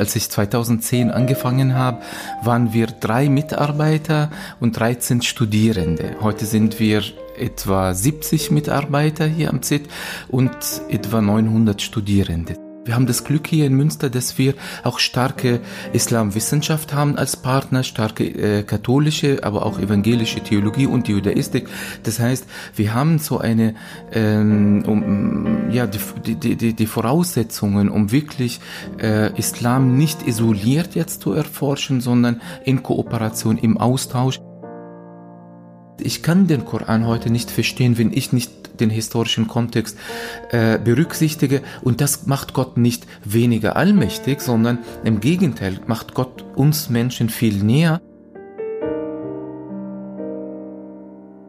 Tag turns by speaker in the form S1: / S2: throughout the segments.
S1: Als ich 2010 angefangen habe, waren wir drei Mitarbeiter und 13 Studierende. Heute sind wir etwa 70 Mitarbeiter hier am ZIT und etwa 900 Studierende. Wir haben das Glück hier in Münster, dass wir auch starke Islamwissenschaft haben als Partner, starke äh, katholische, aber auch evangelische Theologie und Judaistik. Das heißt, wir haben so eine, ähm, um, ja, die, die, die, die Voraussetzungen, um wirklich äh, Islam nicht isoliert jetzt zu erforschen, sondern in Kooperation, im Austausch. Ich kann den Koran heute nicht verstehen, wenn ich nicht den historischen Kontext äh, berücksichtige. Und das macht Gott nicht weniger allmächtig, sondern im Gegenteil macht Gott uns Menschen viel näher.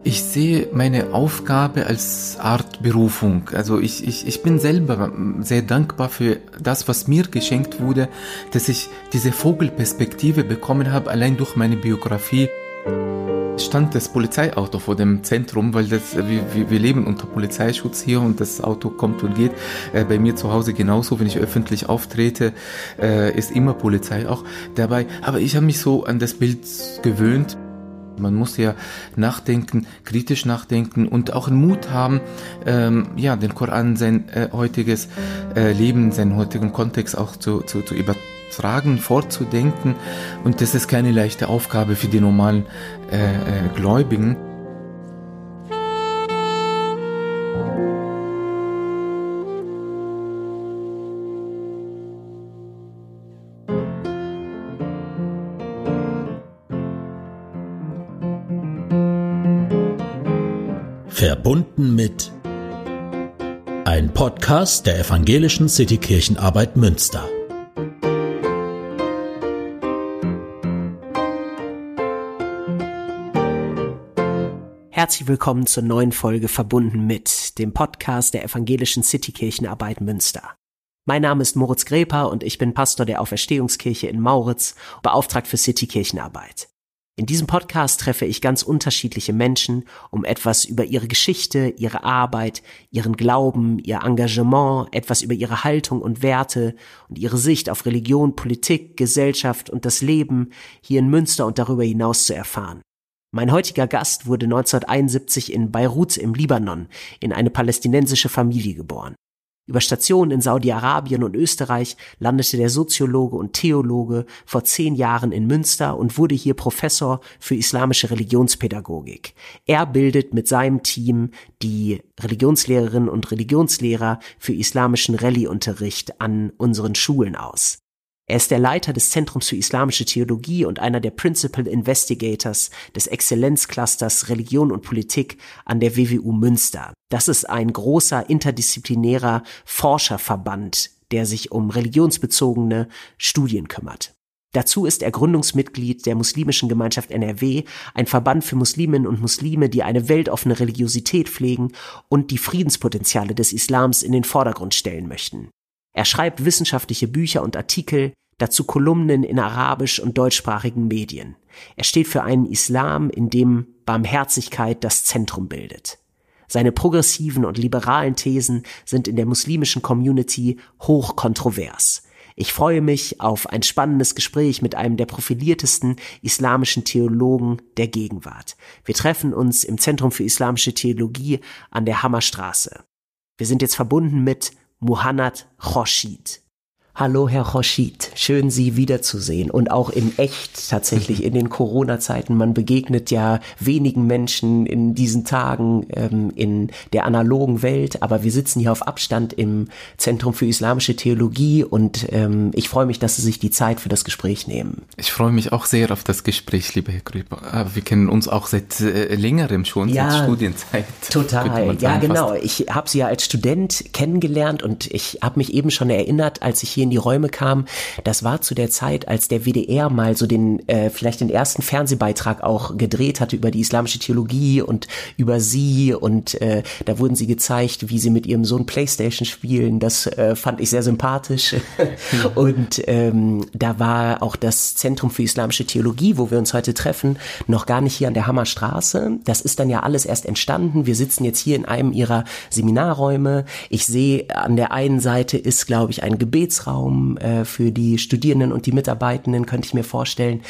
S1: Ich sehe meine Aufgabe als Art Berufung. Also ich, ich, ich bin selber sehr dankbar für das, was mir geschenkt wurde, dass ich diese Vogelperspektive bekommen habe, allein durch meine Biografie stand das Polizeiauto vor dem Zentrum, weil das, wir, wir leben unter Polizeischutz hier und das Auto kommt und geht. Äh, bei mir zu Hause genauso, wenn ich öffentlich auftrete, äh, ist immer Polizei auch dabei. Aber ich habe mich so an das Bild gewöhnt. Man muss ja nachdenken, kritisch nachdenken und auch Mut haben, ähm, ja, den Koran, sein äh, heutiges äh, Leben, seinen heutigen Kontext auch zu, zu, zu übertragen Fragen vorzudenken und das ist keine leichte Aufgabe für die normalen äh, äh, Gläubigen.
S2: Verbunden mit ein Podcast der Evangelischen Citykirchenarbeit Münster.
S3: Herzlich willkommen zur neuen Folge Verbunden mit dem Podcast der Evangelischen Citykirchenarbeit Münster. Mein Name ist Moritz Greper und ich bin Pastor der Auferstehungskirche in Mauritz, beauftragt für Citykirchenarbeit. In diesem Podcast treffe ich ganz unterschiedliche Menschen, um etwas über ihre Geschichte, ihre Arbeit, ihren Glauben, ihr Engagement, etwas über ihre Haltung und Werte und ihre Sicht auf Religion, Politik, Gesellschaft und das Leben hier in Münster und darüber hinaus zu erfahren. Mein heutiger Gast wurde 1971 in Beirut im Libanon in eine palästinensische Familie geboren. Über Stationen in Saudi-Arabien und Österreich landete der Soziologe und Theologe vor zehn Jahren in Münster und wurde hier Professor für islamische Religionspädagogik. Er bildet mit seinem Team die Religionslehrerinnen und Religionslehrer für islamischen Rallye-Unterricht an unseren Schulen aus. Er ist der Leiter des Zentrums für Islamische Theologie und einer der Principal Investigators des Exzellenzclusters Religion und Politik an der WWU Münster. Das ist ein großer interdisziplinärer Forscherverband, der sich um religionsbezogene Studien kümmert. Dazu ist er Gründungsmitglied der muslimischen Gemeinschaft NRW, ein Verband für Musliminnen und Muslime, die eine weltoffene Religiosität pflegen und die Friedenspotenziale des Islams in den Vordergrund stellen möchten. Er schreibt wissenschaftliche Bücher und Artikel, dazu Kolumnen in arabisch und deutschsprachigen Medien. Er steht für einen Islam, in dem Barmherzigkeit das Zentrum bildet. Seine progressiven und liberalen Thesen sind in der muslimischen Community hoch kontrovers. Ich freue mich auf ein spannendes Gespräch mit einem der profiliertesten islamischen Theologen der Gegenwart. Wir treffen uns im Zentrum für islamische Theologie an der Hammerstraße. Wir sind jetzt verbunden mit Muhannad Khoshid. Hallo, Herr Khoshid. Schön, Sie wiederzusehen. Und auch in echt tatsächlich in den Corona-Zeiten. Man begegnet ja wenigen Menschen in diesen Tagen ähm, in der analogen Welt. Aber wir sitzen hier auf Abstand im Zentrum für Islamische Theologie. Und ähm, ich freue mich, dass Sie sich die Zeit für das Gespräch nehmen.
S1: Ich freue mich auch sehr auf das Gespräch, lieber Herr Grüber. Wir kennen uns auch seit äh, längerem schon, ja, seit Studienzeit.
S3: Total. Ja, genau. Ich habe Sie ja als Student kennengelernt und ich habe mich eben schon erinnert, als ich hier in die Räume kam, das war zu der Zeit, als der WDR mal so den, äh, vielleicht den ersten Fernsehbeitrag auch gedreht hatte über die islamische Theologie und über sie und äh, da wurden sie gezeigt, wie sie mit ihrem Sohn Playstation spielen. Das äh, fand ich sehr sympathisch. und ähm, da war auch das Zentrum für islamische Theologie, wo wir uns heute treffen, noch gar nicht hier an der Hammerstraße. Das ist dann ja alles erst entstanden. Wir sitzen jetzt hier in einem ihrer Seminarräume. Ich sehe, an der einen Seite ist, glaube ich, ein Gebetsraum Trainingsraum äh, für die Studierenden und die Mitarbeitenden, könnte ich mir vorstellen.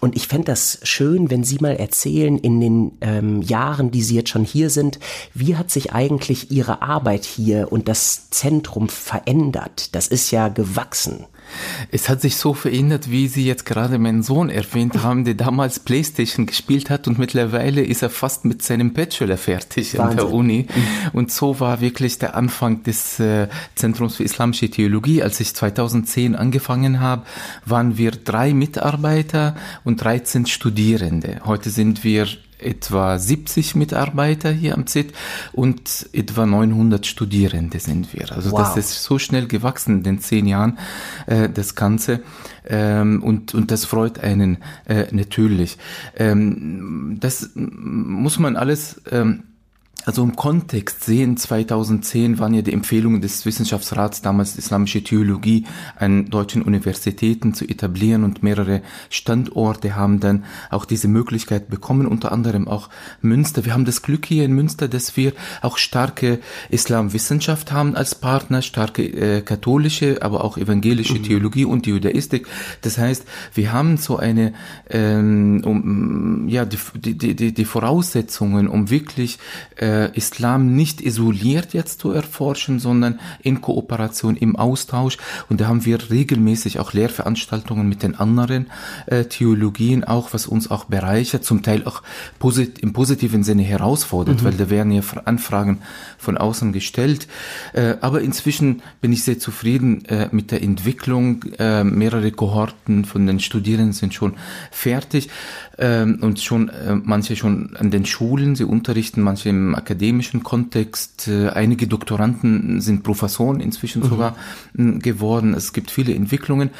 S3: Und ich fände das schön, wenn Sie mal erzählen, in den ähm, Jahren, die Sie jetzt schon hier sind, wie hat sich eigentlich Ihre Arbeit hier und das Zentrum verändert? Das ist ja gewachsen.
S1: Es hat sich so verändert, wie Sie jetzt gerade meinen Sohn erwähnt haben, der damals Playstation gespielt hat und mittlerweile ist er fast mit seinem Bachelor fertig Wahnsinn. an der Uni. Und so war wirklich der Anfang des äh, Zentrums für Islamische Theologie. Als ich 2010 angefangen habe, waren wir drei Mitarbeiter und 13 Studierende. Heute sind wir etwa 70 Mitarbeiter hier am ZIT und etwa 900 Studierende sind wir. Also wow. das ist so schnell gewachsen in den zehn Jahren, äh, das Ganze. Ähm, und, und das freut einen äh, natürlich. Ähm, das muss man alles... Ähm, also im Kontext sehen, 2010 waren ja die Empfehlungen des Wissenschaftsrats, damals Islamische Theologie, an deutschen Universitäten zu etablieren und mehrere Standorte haben dann auch diese Möglichkeit bekommen, unter anderem auch Münster. Wir haben das Glück hier in Münster, dass wir auch starke Islamwissenschaft haben als Partner, starke äh, katholische, aber auch evangelische mhm. Theologie und die Judaistik. Das heißt, wir haben so eine, ähm, um, ja, die, die, die, die Voraussetzungen, um wirklich äh, Islam nicht isoliert jetzt zu erforschen, sondern in Kooperation, im Austausch. Und da haben wir regelmäßig auch Lehrveranstaltungen mit den anderen äh, Theologien, auch was uns auch bereichert, zum Teil auch posit im positiven Sinne herausfordert, mhm. weil da werden ja Anfragen von außen gestellt. Äh, aber inzwischen bin ich sehr zufrieden äh, mit der Entwicklung. Äh, mehrere Kohorten von den Studierenden sind schon fertig ähm, und schon äh, manche schon an den Schulen, sie unterrichten, manche im akademischen Kontext. Äh, einige Doktoranden sind Professoren inzwischen mhm. sogar geworden. Es gibt viele Entwicklungen.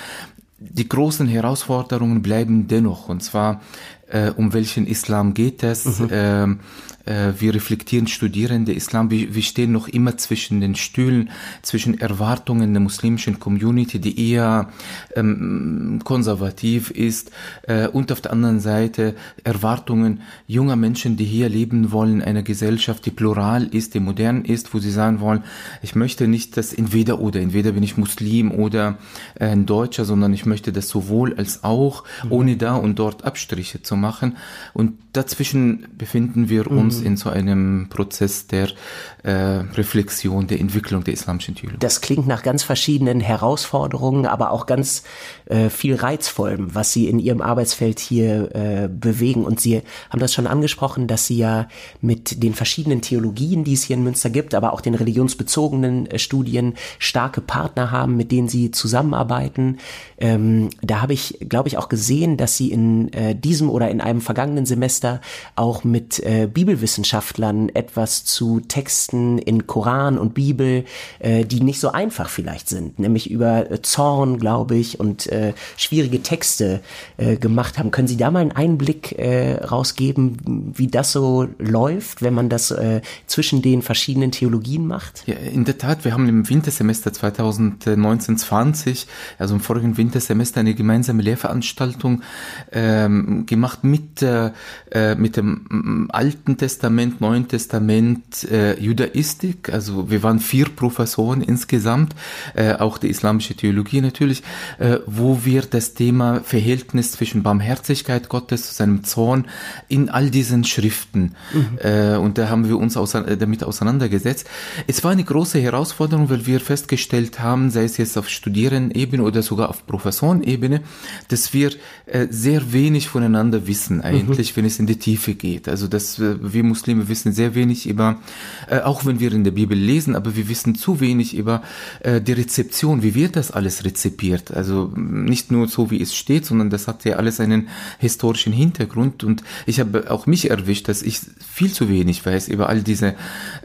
S1: Die großen Herausforderungen bleiben dennoch, und zwar äh, um welchen Islam geht es? Mhm. Ähm, äh, wir reflektieren Studierende Islam, wir, wir stehen noch immer zwischen den Stühlen, zwischen Erwartungen der muslimischen Community, die eher ähm, konservativ ist, äh, und auf der anderen Seite Erwartungen junger Menschen, die hier leben wollen, einer Gesellschaft, die plural ist, die modern ist, wo sie sagen wollen, ich möchte nicht das entweder oder, entweder bin ich Muslim oder äh, ein Deutscher, sondern ich möchte das sowohl als auch, mhm. ohne da und dort Abstriche zu machen. Und dazwischen befinden wir uns uns in so einem Prozess der äh, Reflexion, der Entwicklung der islamischen Theologie.
S3: Das klingt nach ganz verschiedenen Herausforderungen, aber auch ganz äh, viel Reizvollem, was Sie in Ihrem Arbeitsfeld hier äh, bewegen. Und Sie haben das schon angesprochen, dass Sie ja mit den verschiedenen Theologien, die es hier in Münster gibt, aber auch den religionsbezogenen äh, Studien starke Partner haben, mit denen Sie zusammenarbeiten. Ähm, da habe ich, glaube ich, auch gesehen, dass Sie in äh, diesem oder in einem vergangenen Semester auch mit äh, Bibelwissenschaftlern etwas zu Texten in Koran und Bibel, äh, die nicht so einfach vielleicht sind, nämlich über äh, Zorn, glaube ich, und äh, schwierige Texte äh, gemacht haben. Können Sie da mal einen Einblick äh, rausgeben, wie das so läuft, wenn man das äh, zwischen den verschiedenen Theologien macht?
S1: Ja, in der Tat, wir haben im Wintersemester 2019-20, also im vorigen Wintersemester, eine gemeinsame Lehrveranstaltung ähm, gemacht mit, äh, mit dem Alten Testament Testament, Neuen Testament, äh, Judaistik. Also wir waren vier Professoren insgesamt, äh, auch die islamische Theologie natürlich, äh, wo wir das Thema Verhältnis zwischen Barmherzigkeit Gottes zu seinem Zorn in all diesen Schriften mhm. äh, und da haben wir uns ausein damit auseinandergesetzt. Es war eine große Herausforderung, weil wir festgestellt haben, sei es jetzt auf Studierendenebene oder sogar auf Professorenebene, dass wir äh, sehr wenig voneinander wissen eigentlich, mhm. wenn es in die Tiefe geht. Also dass äh, wir Muslime wissen sehr wenig über, äh, auch wenn wir in der Bibel lesen, aber wir wissen zu wenig über äh, die Rezeption, wie wird das alles rezipiert. Also nicht nur so, wie es steht, sondern das hat ja alles einen historischen Hintergrund. Und ich habe auch mich erwischt, dass ich viel zu wenig weiß über all diese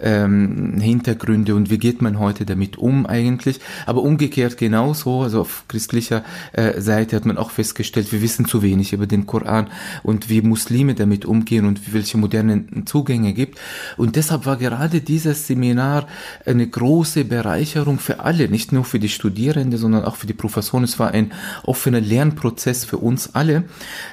S1: ähm, Hintergründe und wie geht man heute damit um eigentlich. Aber umgekehrt genauso, also auf christlicher äh, Seite hat man auch festgestellt, wir wissen zu wenig über den Koran. und wie Muslime damit umgehen und welche modernen Zugänge gibt. Und deshalb war gerade dieses Seminar eine große Bereicherung für alle, nicht nur für die Studierenden, sondern auch für die Professoren. Es war ein offener Lernprozess für uns alle.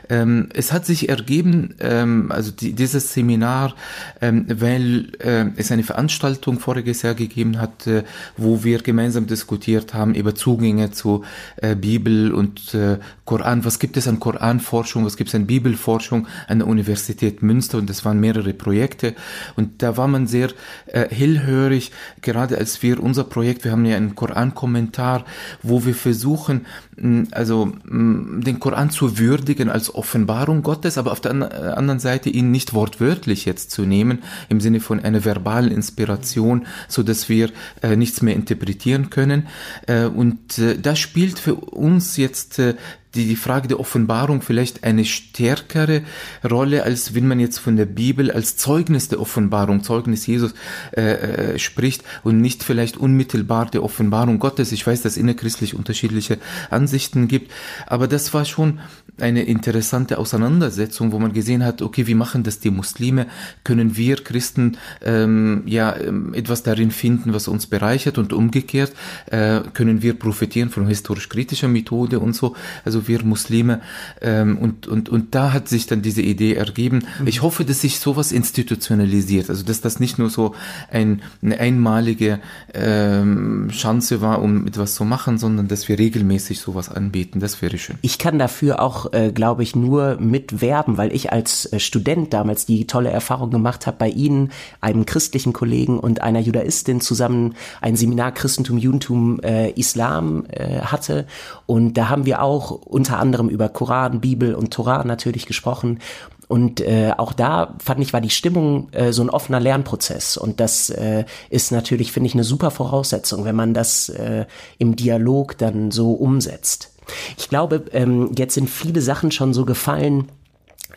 S1: Ähm, es hat sich ergeben, ähm, also die, dieses Seminar, ähm, weil äh, es eine Veranstaltung voriges Jahr gegeben hat, äh, wo wir gemeinsam diskutiert haben über Zugänge zu äh, Bibel und äh, Koran. Was gibt es an Koranforschung? Was gibt es an Bibelforschung an der Universität Münster? Und das waren mehrere Projekte. Und da war man sehr äh, hellhörig, gerade als wir unser Projekt, wir haben ja einen Koran-Kommentar, wo wir versuchen, also den Koran zu würdigen als Offenbarung Gottes, aber auf der anderen Seite ihn nicht wortwörtlich jetzt zu nehmen, im Sinne von einer verbalen Inspiration, so dass wir äh, nichts mehr interpretieren können. Äh, und äh, das spielt für uns jetzt äh, die, die Frage der Offenbarung vielleicht eine stärkere Rolle, als wenn man jetzt von der Bibel als Zeugnis der Offenbarung, Zeugnis Jesus äh, äh, spricht und nicht vielleicht unmittelbar der Offenbarung Gottes. Ich weiß, dass innerchristlich unterschiedliche Ansichten gibt, aber das war schon eine interessante Auseinandersetzung, wo man gesehen hat, okay, wie machen das die Muslime? Können wir Christen ähm, ja ähm, etwas darin finden, was uns bereichert und umgekehrt äh, können wir profitieren von historisch-kritischer Methode und so. Also wir Muslime ähm, und und und da hat sich dann diese Idee ergeben. Mhm. Ich hoffe, dass sich sowas institutionalisiert, also dass das nicht nur so ein, eine einmalige ähm, Chance war, um etwas zu machen, sondern dass wir regelmäßig sowas anbieten. Das wäre schön.
S3: Ich kann dafür auch äh, glaube ich, nur mitwerben, weil ich als äh, Student damals die tolle Erfahrung gemacht habe, bei Ihnen, einem christlichen Kollegen und einer Judaistin zusammen ein Seminar Christentum, Judentum, äh, Islam äh, hatte. Und da haben wir auch unter anderem über Koran, Bibel und Torah natürlich gesprochen. Und äh, auch da fand ich, war die Stimmung äh, so ein offener Lernprozess. Und das äh, ist natürlich, finde ich, eine super Voraussetzung, wenn man das äh, im Dialog dann so umsetzt. Ich glaube, ähm, jetzt sind viele Sachen schon so gefallen,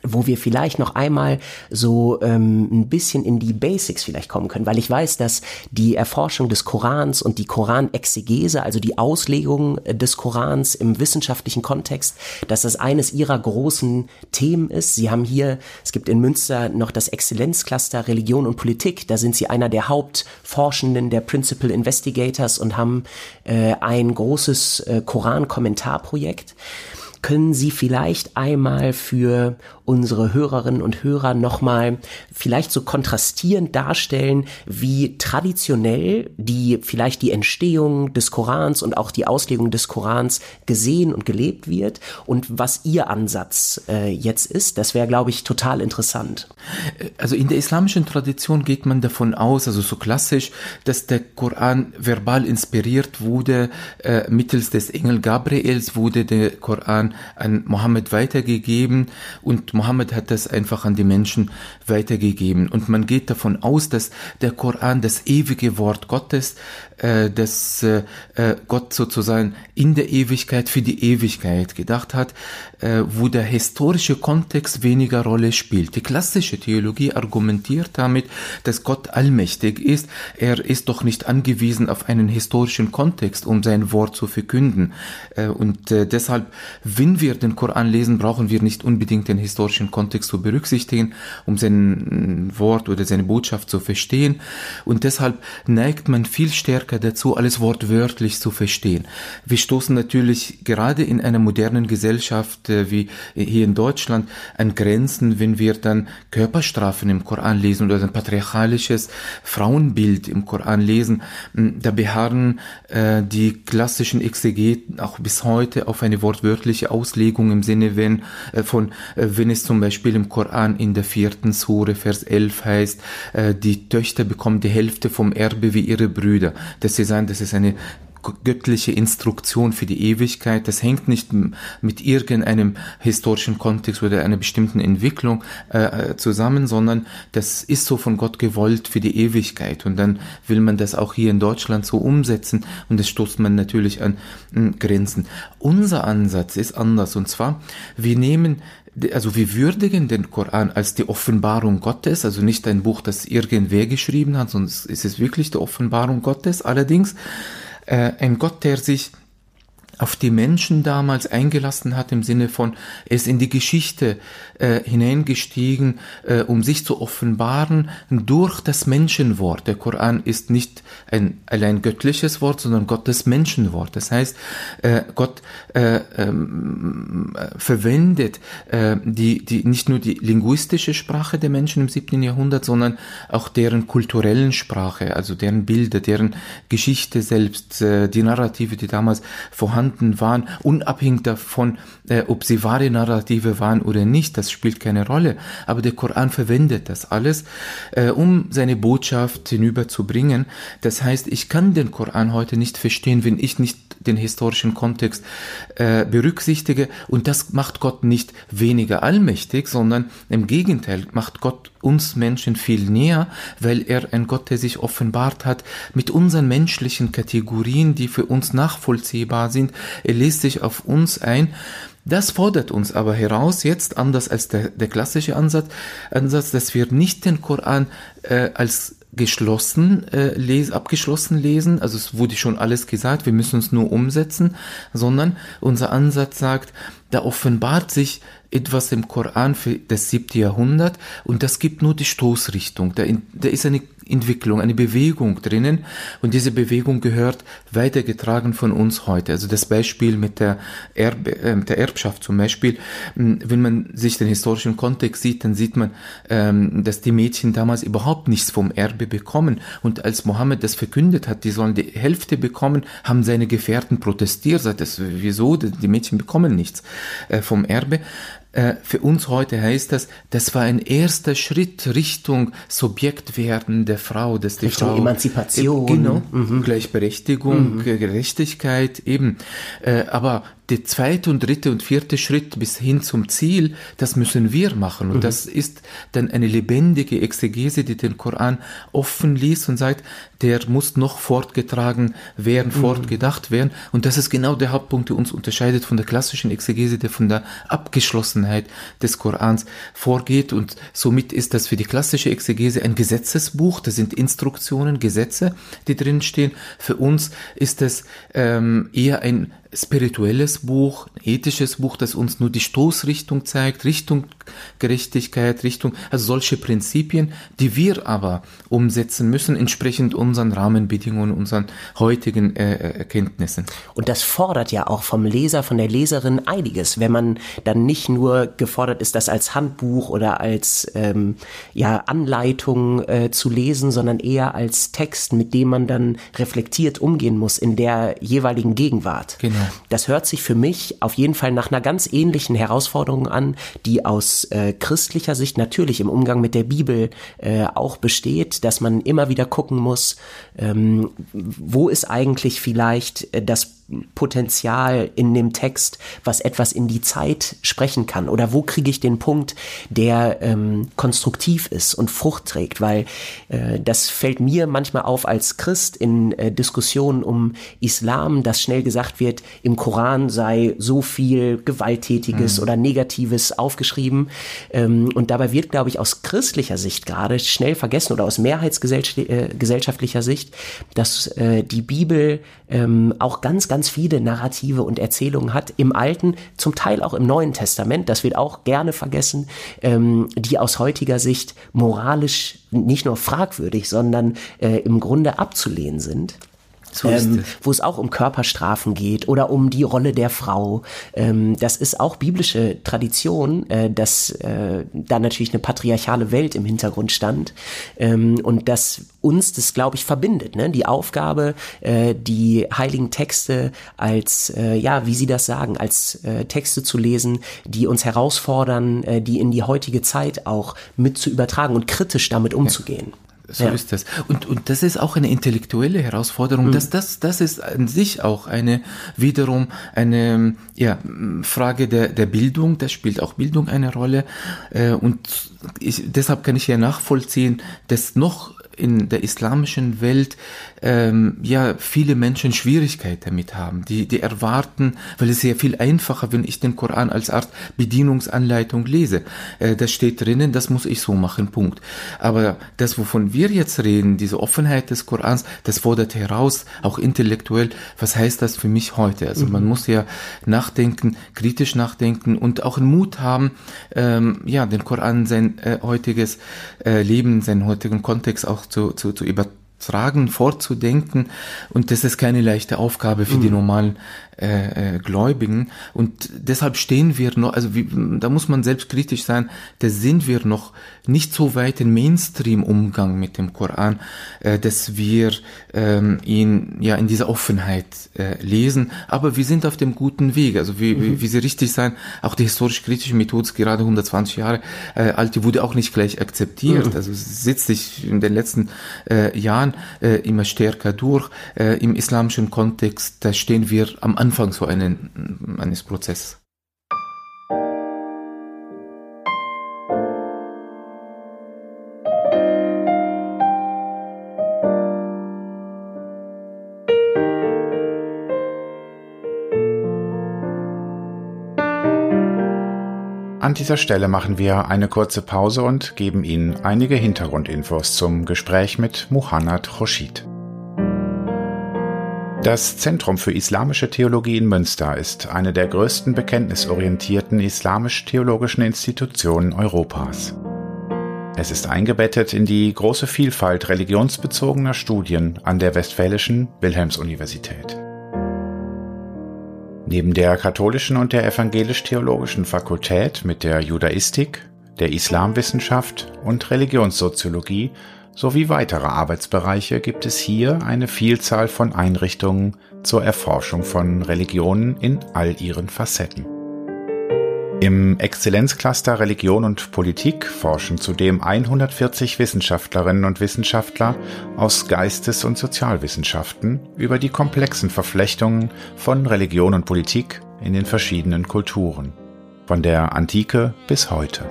S3: wo wir vielleicht noch einmal so ähm, ein bisschen in die Basics vielleicht kommen können, weil ich weiß, dass die Erforschung des Korans und die Koranexegese, also die Auslegung des Korans im wissenschaftlichen Kontext, dass das eines ihrer großen Themen ist. Sie haben hier, es gibt in Münster noch das Exzellenzcluster Religion und Politik, da sind sie einer der Hauptforschenden der Principal Investigators und haben äh, ein großes äh, Koran-Kommentarprojekt. Können Sie vielleicht einmal für unsere Hörerinnen und Hörer nochmal vielleicht so kontrastierend darstellen, wie traditionell die vielleicht die Entstehung des Korans und auch die Auslegung des Korans gesehen und gelebt wird und was Ihr Ansatz äh, jetzt ist. Das wäre, glaube ich, total interessant.
S1: Also in der islamischen Tradition geht man davon aus, also so klassisch, dass der Koran verbal inspiriert wurde, äh, mittels des Engel Gabriels wurde der Koran an Mohammed weitergegeben und Mohammed hat das einfach an die Menschen weitergegeben. Und man geht davon aus, dass der Koran das ewige Wort Gottes, äh, das äh, äh, Gott sozusagen in der Ewigkeit für die Ewigkeit gedacht hat, äh, wo der historische Kontext weniger Rolle spielt. Die klassische Theologie argumentiert damit, dass Gott allmächtig ist. Er ist doch nicht angewiesen auf einen historischen Kontext, um sein Wort zu verkünden. Äh, und äh, deshalb, wenn wir den Koran lesen, brauchen wir nicht unbedingt den historischen Kontext zu berücksichtigen, um sein Wort oder seine Botschaft zu verstehen. Und deshalb neigt man viel stärker dazu, alles wortwörtlich zu verstehen. Wir stoßen natürlich gerade in einer modernen Gesellschaft äh, wie hier in Deutschland an Grenzen, wenn wir dann Körperstrafen im Koran lesen oder ein patriarchalisches Frauenbild im Koran lesen. Da beharren äh, die klassischen Exegeten auch bis heute auf eine wortwörtliche Auslegung im Sinne wenn, äh, von, äh, wenn es zum Beispiel im Koran in der vierten Sure, Vers 11 heißt, äh, die Töchter bekommen die Hälfte vom Erbe wie ihre Brüder. Das ist, ein, das ist eine göttliche Instruktion für die Ewigkeit. Das hängt nicht mit irgendeinem historischen Kontext oder einer bestimmten Entwicklung äh, äh, zusammen, sondern das ist so von Gott gewollt für die Ewigkeit. Und dann will man das auch hier in Deutschland so umsetzen und das stoßt man natürlich an Grenzen. Unser Ansatz ist anders und zwar, wir nehmen also wir würdigen den Koran als die Offenbarung Gottes, also nicht ein Buch, das irgendwer geschrieben hat, sondern es ist wirklich die Offenbarung Gottes. Allerdings ein Gott, der sich auf die Menschen damals eingelassen hat im Sinne von, er ist in die Geschichte äh, hineingestiegen, äh, um sich zu offenbaren durch das Menschenwort. Der Koran ist nicht ein allein göttliches Wort, sondern Gottes Menschenwort. Das heißt, äh, Gott äh, ähm, verwendet äh, die, die, nicht nur die linguistische Sprache der Menschen im siebten Jahrhundert, sondern auch deren kulturellen Sprache, also deren Bilder, deren Geschichte selbst, äh, die Narrative, die damals vorhanden waren, unabhängig davon, äh, ob sie wahre Narrative waren oder nicht, das spielt keine Rolle. Aber der Koran verwendet das alles, äh, um seine Botschaft hinüberzubringen. Das heißt, ich kann den Koran heute nicht verstehen, wenn ich nicht den historischen Kontext äh, berücksichtige. Und das macht Gott nicht weniger allmächtig, sondern im Gegenteil macht Gott uns Menschen viel näher, weil er ein Gott, der sich offenbart hat mit unseren menschlichen Kategorien, die für uns nachvollziehbar sind. Er lässt sich auf uns ein. Das fordert uns aber heraus, jetzt anders als der, der klassische Ansatz, Ansatz, dass wir nicht den Koran äh, als geschlossen äh, lesen, abgeschlossen lesen, also es wurde schon alles gesagt, wir müssen uns nur umsetzen, sondern unser Ansatz sagt, da offenbart sich etwas im Koran für das siebte Jahrhundert und das gibt nur die Stoßrichtung. Da, in, da ist eine Entwicklung, eine Bewegung drinnen und diese Bewegung gehört weitergetragen von uns heute. Also das Beispiel mit der, Erbe, äh, der Erbschaft zum Beispiel, hm, wenn man sich den historischen Kontext sieht, dann sieht man, ähm, dass die Mädchen damals überhaupt nichts vom Erbe bekommen und als Mohammed das verkündet hat, die sollen die Hälfte bekommen, haben seine Gefährten protestiert, sagt das, wieso, die Mädchen bekommen nichts äh, vom Erbe. Äh, für uns heute heißt das, das war ein erster Schritt Richtung Subjektwerden der Frau, dass die
S3: Richtung
S1: Frau
S3: Emanzipation,
S1: genau, mhm. Gleichberechtigung, mhm. Gerechtigkeit eben. Äh, aber der zweite und dritte und vierte Schritt bis hin zum Ziel, das müssen wir machen. Und mhm. das ist dann eine lebendige Exegese, die den Koran offen liest und sagt, der muss noch fortgetragen werden, mhm. fortgedacht werden. Und das ist genau der Hauptpunkt, der uns unterscheidet von der klassischen Exegese, der von der Abgeschlossenheit des Korans vorgeht. Und somit ist das für die klassische Exegese ein Gesetzesbuch. Das sind Instruktionen, Gesetze, die drinstehen. Für uns ist es ähm, eher ein spirituelles Buch, ethisches Buch, das uns nur die Stoßrichtung zeigt, Richtung Gerechtigkeit, Richtung, also solche Prinzipien, die wir aber umsetzen müssen, entsprechend unseren Rahmenbedingungen, unseren heutigen äh, Erkenntnissen.
S3: Und das fordert ja auch vom Leser, von der Leserin einiges, wenn man dann nicht nur gefordert ist, das als Handbuch oder als ähm, ja, Anleitung äh, zu lesen, sondern eher als Text, mit dem man dann reflektiert umgehen muss in der jeweiligen Gegenwart.
S1: Genau.
S3: Das hört sich für mich auf jeden Fall nach einer ganz ähnlichen Herausforderung an, die aus äh, christlicher Sicht natürlich im Umgang mit der Bibel äh, auch besteht, dass man immer wieder gucken muss, ähm, wo ist eigentlich vielleicht äh, das Potenzial in dem Text, was etwas in die Zeit sprechen kann? Oder wo kriege ich den Punkt, der ähm, konstruktiv ist und Frucht trägt? Weil äh, das fällt mir manchmal auf als Christ in äh, Diskussionen um Islam, dass schnell gesagt wird, im Koran sei so viel Gewalttätiges mhm. oder Negatives aufgeschrieben. Ähm, und dabei wird, glaube ich, aus christlicher Sicht gerade schnell vergessen oder aus mehrheitsgesellschaftlicher Sicht, dass äh, die Bibel ähm, auch ganz, ganz ganz viele Narrative und Erzählungen hat im Alten, zum Teil auch im Neuen Testament, das wird auch gerne vergessen, ähm, die aus heutiger Sicht moralisch nicht nur fragwürdig, sondern äh, im Grunde abzulehnen sind. So ähm, wo es auch um Körperstrafen geht oder um die Rolle der Frau. Ähm, das ist auch biblische Tradition, äh, dass äh, da natürlich eine patriarchale Welt im Hintergrund stand ähm, und dass uns das, glaube ich, verbindet. Ne? Die Aufgabe, äh, die heiligen Texte als, äh, ja, wie Sie das sagen, als äh, Texte zu lesen, die uns herausfordern, äh, die in die heutige Zeit auch mit zu übertragen und kritisch damit umzugehen. Ja.
S1: So ja. ist das. Und, und das ist auch eine intellektuelle Herausforderung. Mhm. Das, das, das ist an sich auch eine, wiederum eine, ja, Frage der, der Bildung. Das spielt auch Bildung eine Rolle. Äh, und ich, deshalb kann ich ja nachvollziehen, dass noch in der islamischen Welt ähm, ja viele Menschen Schwierigkeit damit haben. Die, die erwarten, weil es sehr viel einfacher, wenn ich den Koran als Art Bedienungsanleitung lese. Äh, das steht drinnen, das muss ich so machen, Punkt. Aber das, wovon wir jetzt reden, diese Offenheit des Korans, das fordert heraus, auch intellektuell, was heißt das für mich heute? Also mhm. man muss ja nachdenken, kritisch nachdenken und auch einen Mut haben, ähm, ja, den Koran sein äh, heutiges äh, Leben, seinen heutigen Kontext auch zu, zu, zu übertragen, vorzudenken. Und das ist keine leichte Aufgabe für mhm. die normalen äh, äh, Gläubigen. Und deshalb stehen wir noch, also wie, da muss man selbstkritisch sein, da sind wir noch nicht so weit im Mainstream-Umgang mit dem Koran, äh, dass wir ähm, ihn ja in dieser Offenheit äh, lesen. Aber wir sind auf dem guten Weg. Also wie, mhm. wie, Sie richtig sein, auch die historisch-kritische Methode ist gerade 120 Jahre äh, alt, die wurde auch nicht gleich akzeptiert. Mhm. Also setzt sich in den letzten äh, Jahren äh, immer stärker durch. Äh, Im islamischen Kontext, da stehen wir am Anfang Anfang so einen, eines Prozesses.
S4: An dieser Stelle machen wir eine kurze Pause und geben Ihnen einige Hintergrundinfos zum Gespräch mit Muhannad Khoshid. Das Zentrum für Islamische Theologie in Münster ist eine der größten bekenntnisorientierten islamisch-theologischen Institutionen Europas. Es ist eingebettet in die große Vielfalt religionsbezogener Studien an der Westfälischen Wilhelms-Universität. Neben der katholischen und der evangelisch-theologischen Fakultät mit der Judaistik, der Islamwissenschaft und Religionssoziologie sowie weitere Arbeitsbereiche gibt es hier eine Vielzahl von Einrichtungen zur Erforschung von Religionen in all ihren Facetten. Im Exzellenzcluster Religion und Politik forschen zudem 140 Wissenschaftlerinnen und Wissenschaftler aus Geistes- und Sozialwissenschaften über die komplexen Verflechtungen von Religion und Politik in den verschiedenen Kulturen, von der Antike bis heute.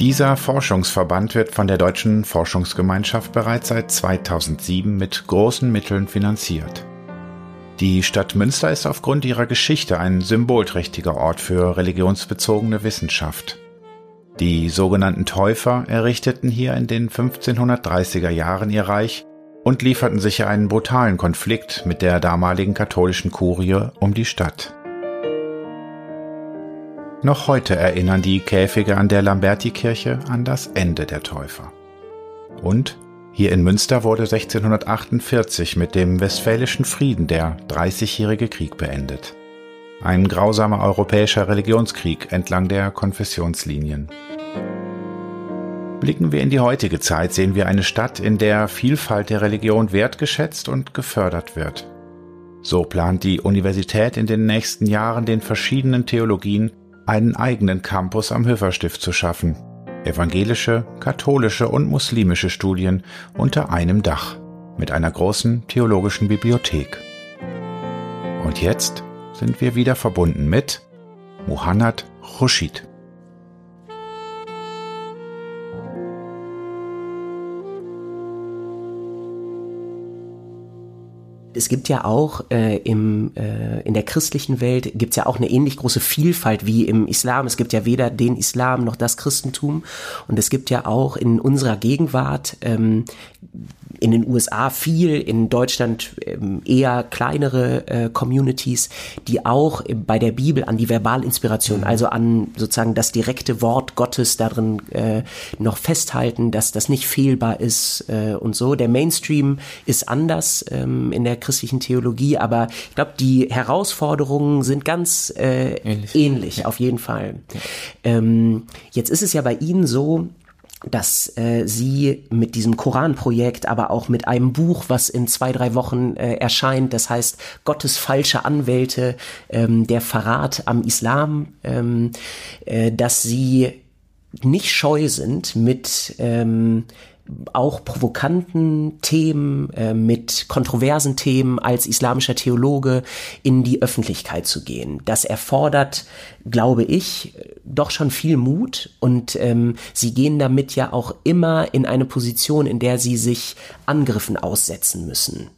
S4: Dieser Forschungsverband wird von der Deutschen Forschungsgemeinschaft bereits seit 2007 mit großen Mitteln finanziert. Die Stadt Münster ist aufgrund ihrer Geschichte ein symbolträchtiger Ort für religionsbezogene Wissenschaft. Die sogenannten Täufer errichteten hier in den 1530er Jahren ihr Reich und lieferten sich einen brutalen Konflikt mit der damaligen katholischen Kurie um die Stadt. Noch heute erinnern die Käfige an der Lamberti-Kirche an das Ende der Täufer. Und hier in Münster wurde 1648 mit dem Westfälischen Frieden der Dreißigjährige Krieg beendet. Ein grausamer europäischer Religionskrieg entlang der Konfessionslinien. Blicken wir in die heutige Zeit, sehen wir eine Stadt, in der Vielfalt der Religion wertgeschätzt und gefördert wird. So plant die Universität in den nächsten Jahren den verschiedenen Theologien einen eigenen Campus am Höferstift zu schaffen. Evangelische, katholische und muslimische Studien unter einem Dach mit einer großen theologischen Bibliothek. Und jetzt sind wir wieder verbunden mit Muhannad Khushid.
S3: Es gibt ja auch äh, im, äh, in der christlichen Welt gibt es ja auch eine ähnlich große Vielfalt wie im Islam. Es gibt ja weder den Islam noch das Christentum. Und es gibt ja auch in unserer Gegenwart ähm, in den USA viel, in Deutschland ähm, eher kleinere äh, Communities, die auch bei der Bibel an die Verbalinspiration, mhm. also an sozusagen das direkte Wort Gottes darin äh, noch festhalten, dass das nicht fehlbar ist äh, und so. Der Mainstream ist anders ähm, in der christlichen Theologie, aber ich glaube, die Herausforderungen sind ganz äh, ähnlich, ähnlich ja. auf jeden Fall. Ja. Ähm, jetzt ist es ja bei Ihnen so, dass äh, sie mit diesem Koranprojekt, aber auch mit einem Buch, was in zwei, drei Wochen äh, erscheint, das heißt Gottes falsche Anwälte, ähm, der Verrat am Islam, ähm, äh, dass sie nicht scheu sind, mit ähm, auch provokanten Themen, äh, mit kontroversen Themen als islamischer Theologe in die Öffentlichkeit zu gehen. Das erfordert, glaube ich, doch schon viel Mut und ähm, sie gehen damit ja auch immer in eine Position, in der sie sich Angriffen aussetzen müssen.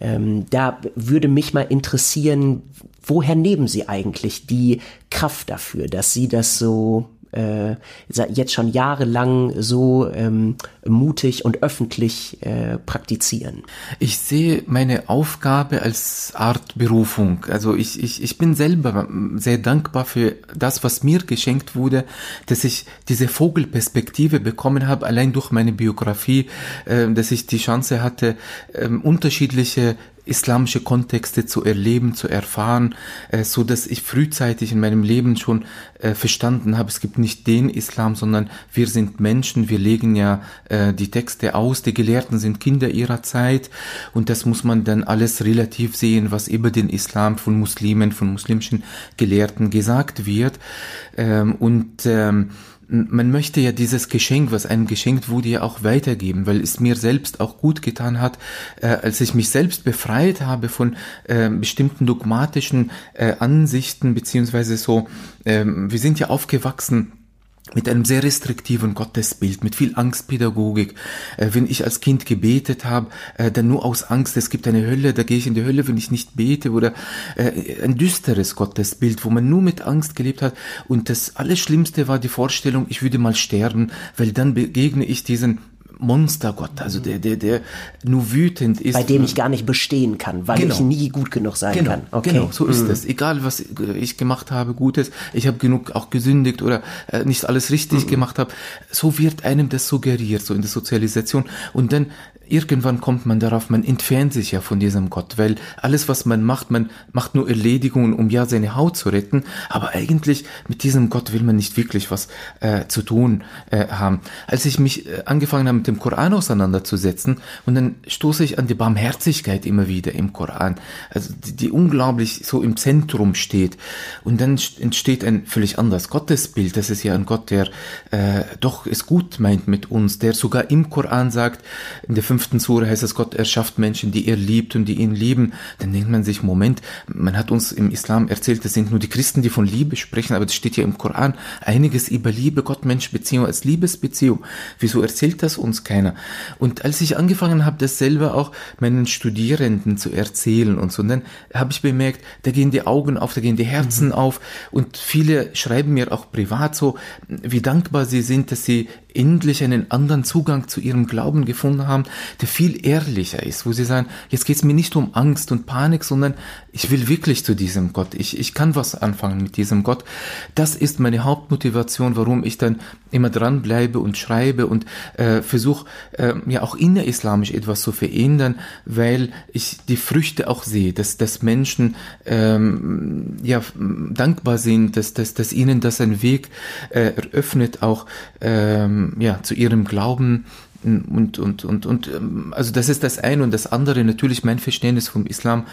S3: Ähm, da würde mich mal interessieren, woher nehmen sie eigentlich die Kraft dafür, dass sie das so äh, jetzt schon jahrelang so ähm, mutig und öffentlich äh, praktizieren?
S1: Ich sehe meine Aufgabe als Art Berufung. Also ich, ich, ich bin selber sehr dankbar für das, was mir geschenkt wurde, dass ich diese Vogelperspektive bekommen habe, allein durch meine Biografie, äh, dass ich die Chance hatte, äh, unterschiedliche islamische Kontexte zu erleben, zu erfahren, äh, so dass ich frühzeitig in meinem Leben schon äh, verstanden habe, es gibt nicht den Islam, sondern wir sind Menschen, wir legen ja äh, die Texte aus, die Gelehrten sind Kinder ihrer Zeit. Und das muss man dann alles relativ sehen, was über den Islam von Muslimen, von muslimischen Gelehrten gesagt wird. Ähm, und ähm, man möchte ja dieses Geschenk, was einem geschenkt wurde, ja auch weitergeben, weil es mir selbst auch gut getan hat, äh, als ich mich selbst befreit habe von äh, bestimmten dogmatischen äh, Ansichten, beziehungsweise so, äh, wir sind ja aufgewachsen mit einem sehr restriktiven Gottesbild, mit viel Angstpädagogik. Äh, wenn ich als Kind gebetet habe, äh, dann nur aus Angst, es gibt eine Hölle, da gehe ich in die Hölle, wenn ich nicht bete, oder äh, ein düsteres Gottesbild, wo man nur mit Angst gelebt hat. Und das Allerschlimmste war die Vorstellung, ich würde mal sterben, weil dann begegne ich diesen Monstergott, also der, der, der nur wütend ist.
S3: Bei dem ich gar nicht bestehen kann, weil genau. ich nie gut genug sein
S1: genau.
S3: kann.
S1: Okay. Genau, so ist mhm. es. Egal, was ich gemacht habe, Gutes, ich habe genug auch gesündigt oder äh, nicht alles richtig mhm. gemacht habe. So wird einem das suggeriert, so in der Sozialisation. Und dann irgendwann kommt man darauf, man entfernt sich ja von diesem Gott, weil alles, was man macht, man macht nur Erledigungen, um ja seine Haut zu retten, aber eigentlich mit diesem Gott will man nicht wirklich was äh, zu tun äh, haben. Als ich mich äh, angefangen habe, mit dem Koran auseinanderzusetzen, und dann stoße ich an die Barmherzigkeit immer wieder im Koran, also die, die unglaublich so im Zentrum steht, und dann entsteht ein völlig anderes Gottesbild, das ist ja ein Gott, der äh, doch es gut meint mit uns, der sogar im Koran sagt, in der fünften Sure heißt es, Gott erschafft Menschen, die er liebt und die ihn lieben. Dann denkt man sich, Moment, man hat uns im Islam erzählt, das sind nur die Christen, die von Liebe sprechen, aber das steht ja im Koran einiges über Liebe, Gott-Mensch-Beziehung als Liebesbeziehung. Wieso erzählt das uns keiner? Und als ich angefangen habe, das selber auch meinen Studierenden zu erzählen und so, und dann habe ich bemerkt, da gehen die Augen auf, da gehen die Herzen mhm. auf und viele schreiben mir auch privat so, wie dankbar sie sind, dass sie endlich einen anderen Zugang zu ihrem Glauben gefunden haben, der viel ehrlicher ist, wo sie sagen, jetzt geht es mir nicht um Angst und Panik, sondern ich will wirklich zu diesem Gott. Ich, ich kann was anfangen mit diesem Gott. Das ist meine Hauptmotivation, warum ich dann immer dranbleibe und schreibe und äh, versuche äh, ja auch innerislamisch etwas zu verändern, weil ich die Früchte auch sehe, dass, dass Menschen ähm, ja dankbar sind, dass, dass, dass ihnen das ein Weg äh, eröffnet, auch ähm, ja zu ihrem Glauben und, und, und, und, ähm, also das ist das eine und das andere natürlich mein Verständnis vom Islam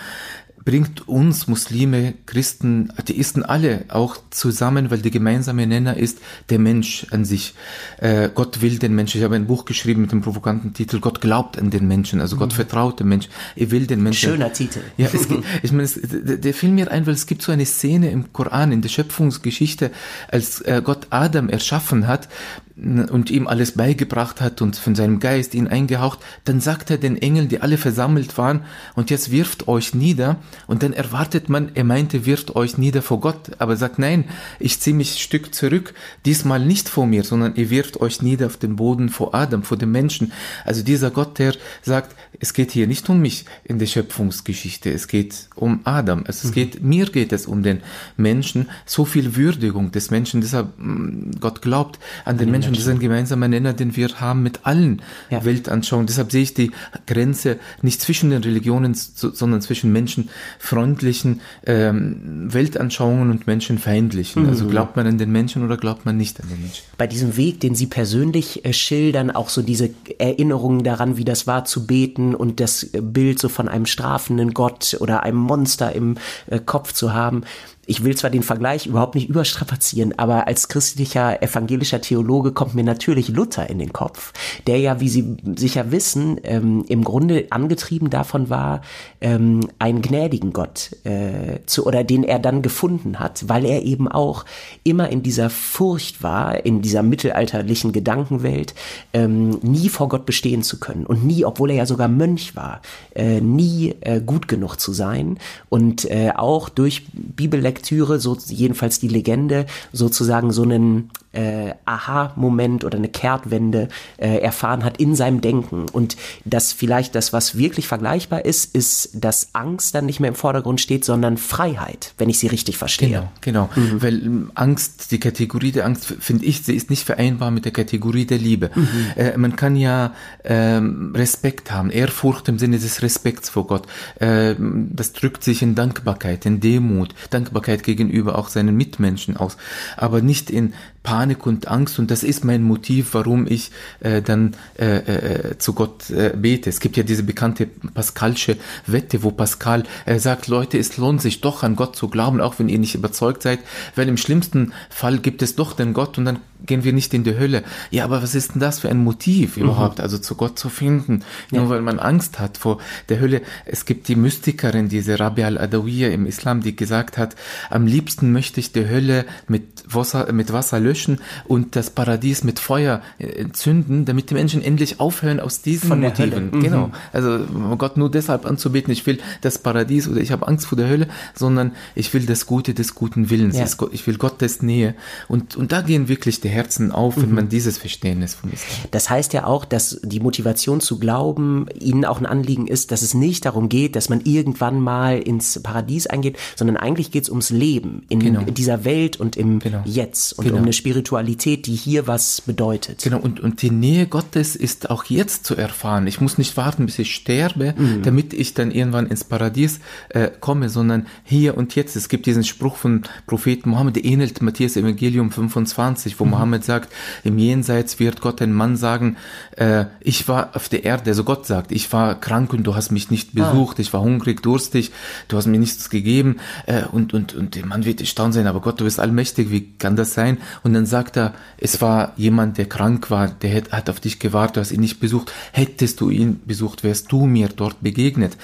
S1: bringt uns Muslime, Christen, Atheisten alle auch zusammen, weil der gemeinsame Nenner ist der Mensch an sich. Äh, Gott will den Menschen. Ich habe ein Buch geschrieben mit dem provokanten Titel Gott glaubt an den Menschen, also Gott mhm. vertraut dem Menschen. Er will den Menschen.
S3: Schöner Titel.
S1: Ja, es ich meine, es, der, der fiel mir ein, weil es gibt so eine Szene im Koran, in der Schöpfungsgeschichte, als äh, Gott Adam erschaffen hat, und ihm alles beigebracht hat und von seinem Geist ihn eingehaucht, dann sagt er den Engeln, die alle versammelt waren, und jetzt wirft euch nieder, und dann erwartet man, er meinte, wirft euch nieder vor Gott, aber sagt, nein, ich ziehe mich ein Stück zurück, diesmal nicht vor mir, sondern ihr wirft euch nieder auf den Boden vor Adam, vor dem Menschen. Also dieser Gott, der sagt, es geht hier nicht um mich in der Schöpfungsgeschichte, es geht um Adam, also es mhm. geht, mir geht es um den Menschen, so viel Würdigung des Menschen, deshalb mm, Gott glaubt an den Menschen, Menschen. Das ist ein gemeinsamer Nenner, den wir haben mit allen ja. Weltanschauungen. Deshalb sehe ich die Grenze nicht zwischen den Religionen, sondern zwischen menschenfreundlichen ähm, Weltanschauungen und menschenfeindlichen. Mhm. Also glaubt man an den Menschen oder glaubt man nicht an den Menschen?
S3: Bei diesem Weg, den Sie persönlich äh, schildern, auch so diese Erinnerungen daran, wie das war zu beten und das Bild so von einem strafenden Gott oder einem Monster im äh, Kopf zu haben, ich will zwar den Vergleich überhaupt nicht überstrapazieren, aber als christlicher evangelischer Theologe kommt mir natürlich Luther in den Kopf, der ja, wie Sie sicher wissen, ähm, im Grunde angetrieben davon war, ähm, einen gnädigen Gott äh, zu oder den er dann gefunden hat, weil er eben auch immer in dieser Furcht war, in dieser mittelalterlichen Gedankenwelt, ähm, nie vor Gott bestehen zu können und nie, obwohl er ja sogar Mönch war, äh, nie äh, gut genug zu sein und äh, auch durch Bibellektüre, so jedenfalls die Legende, sozusagen so einen äh, Aha-Moment oder eine Kehrtwende äh, erfahren hat in seinem Denken. Und das vielleicht das, was wirklich vergleichbar ist, ist, dass Angst dann nicht mehr im Vordergrund steht, sondern Freiheit, wenn ich sie richtig verstehe.
S1: Genau, genau. Mhm. Weil ähm, Angst, die Kategorie der Angst, finde ich, sie ist nicht vereinbar mit der Kategorie der Liebe. Mhm. Äh, man kann ja ähm, Respekt haben, Ehrfurcht im Sinne des Respekts vor Gott. Äh, das drückt sich in Dankbarkeit, in Demut, Dankbarkeit gegenüber auch seinen Mitmenschen aus, aber nicht in Panik und Angst und das ist mein Motiv, warum ich äh, dann äh, äh, zu Gott äh, bete. Es gibt ja diese bekannte Pascalsche Wette, wo Pascal äh, sagt, Leute, es lohnt sich doch an Gott zu glauben, auch wenn ihr nicht überzeugt seid, weil im schlimmsten Fall gibt es doch den Gott und dann gehen wir nicht in die Hölle. Ja, aber was ist denn das für ein Motiv mhm. überhaupt, also zu Gott zu finden? Ja. Nur weil man Angst hat vor der Hölle. Es gibt die Mystikerin, diese Rabi al-Adawiyya im Islam, die gesagt hat, am liebsten möchte ich die Hölle mit Wasser, mit Wasser löschen und das Paradies mit Feuer entzünden, damit die Menschen endlich aufhören aus diesen Von Motiven. Mhm. Genau. Also Gott nur deshalb anzubeten, ich will das Paradies oder ich habe Angst vor der Hölle, sondern ich will das Gute des guten Willens. Ja. Ich will Gottes Nähe. Und, und da gehen wirklich die Herzen auf, wenn mhm. man dieses Verständnis von Islam.
S3: Das heißt ja auch, dass die Motivation zu glauben Ihnen auch ein Anliegen ist, dass es nicht darum geht, dass man irgendwann mal ins Paradies eingeht, sondern eigentlich geht es ums Leben in genau. dieser Welt und im genau. Jetzt und genau. um eine Spiritualität, die hier was bedeutet.
S1: Genau, und, und die Nähe Gottes ist auch jetzt zu erfahren. Ich muss nicht warten, bis ich sterbe, mhm. damit ich dann irgendwann ins Paradies äh, komme, sondern hier und jetzt. Es gibt diesen Spruch von Prophet Mohammed, der ähnelt Matthias Evangelium 25, wo mhm. Mohammed sagt, im Jenseits wird Gott ein Mann sagen, äh, ich war auf der Erde, also Gott sagt, ich war krank und du hast mich nicht ah. besucht, ah. ich war hungrig, durstig, du hast mir nichts gegeben äh, und, und, und der Mann wird erstaunt sein, aber Gott, du bist allmächtig, wie kann das sein? Und dann sagt er, es war jemand, der krank war, der hat, hat auf dich gewartet, du hast ihn nicht besucht, hättest du ihn besucht, wärst du mir dort begegnet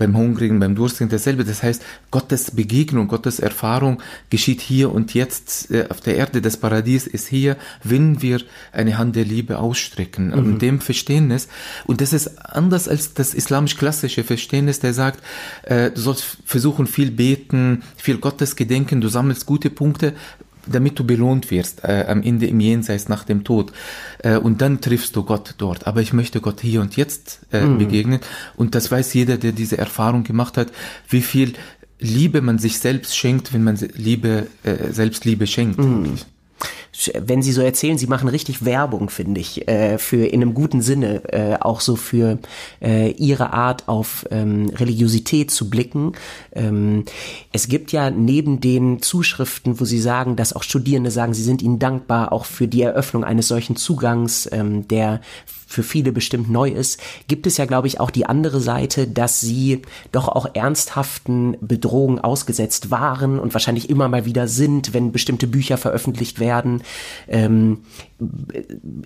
S1: beim Hungrigen, beim Durstigen dasselbe. Das heißt, Gottes Begegnung, Gottes Erfahrung geschieht hier und jetzt äh, auf der Erde. Das Paradies ist hier, wenn wir eine Hand der Liebe ausstrecken. Mhm. Und dem Verständnis. Und das ist anders als das islamisch-klassische Verständnis, der sagt, äh, du sollst versuchen, viel beten, viel Gottes gedenken, du sammelst gute Punkte, damit du belohnt wirst äh, am Ende im Jenseits nach dem Tod. Äh, und dann triffst du Gott dort. Aber ich möchte Gott hier und jetzt äh, mhm. begegnen. Und das weiß jeder, der diese Erfahrung gemacht hat, wie viel Liebe man sich selbst schenkt, wenn man Liebe, äh, Selbstliebe schenkt. Mhm
S3: wenn Sie so erzählen, Sie machen richtig Werbung, finde ich, äh, für in einem guten Sinne, äh, auch so für äh, Ihre Art auf ähm, Religiosität zu blicken. Ähm, es gibt ja neben den Zuschriften, wo Sie sagen, dass auch Studierende sagen, sie sind Ihnen dankbar auch für die Eröffnung eines solchen Zugangs, ähm, der für viele bestimmt neu ist, gibt es ja, glaube ich, auch die andere Seite, dass sie doch auch ernsthaften Bedrohungen ausgesetzt waren und wahrscheinlich immer mal wieder sind, wenn bestimmte Bücher veröffentlicht werden. Ähm,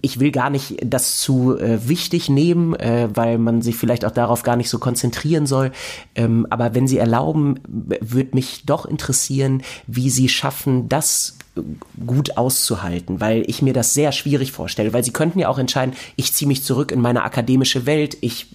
S3: ich will gar nicht das zu äh, wichtig nehmen, äh, weil man sich vielleicht auch darauf gar nicht so konzentrieren soll. Ähm, aber wenn Sie erlauben, würde mich doch interessieren, wie Sie schaffen, das gut auszuhalten, weil ich mir das sehr schwierig vorstelle, weil sie könnten ja auch entscheiden, ich ziehe mich zurück in meine akademische Welt, ich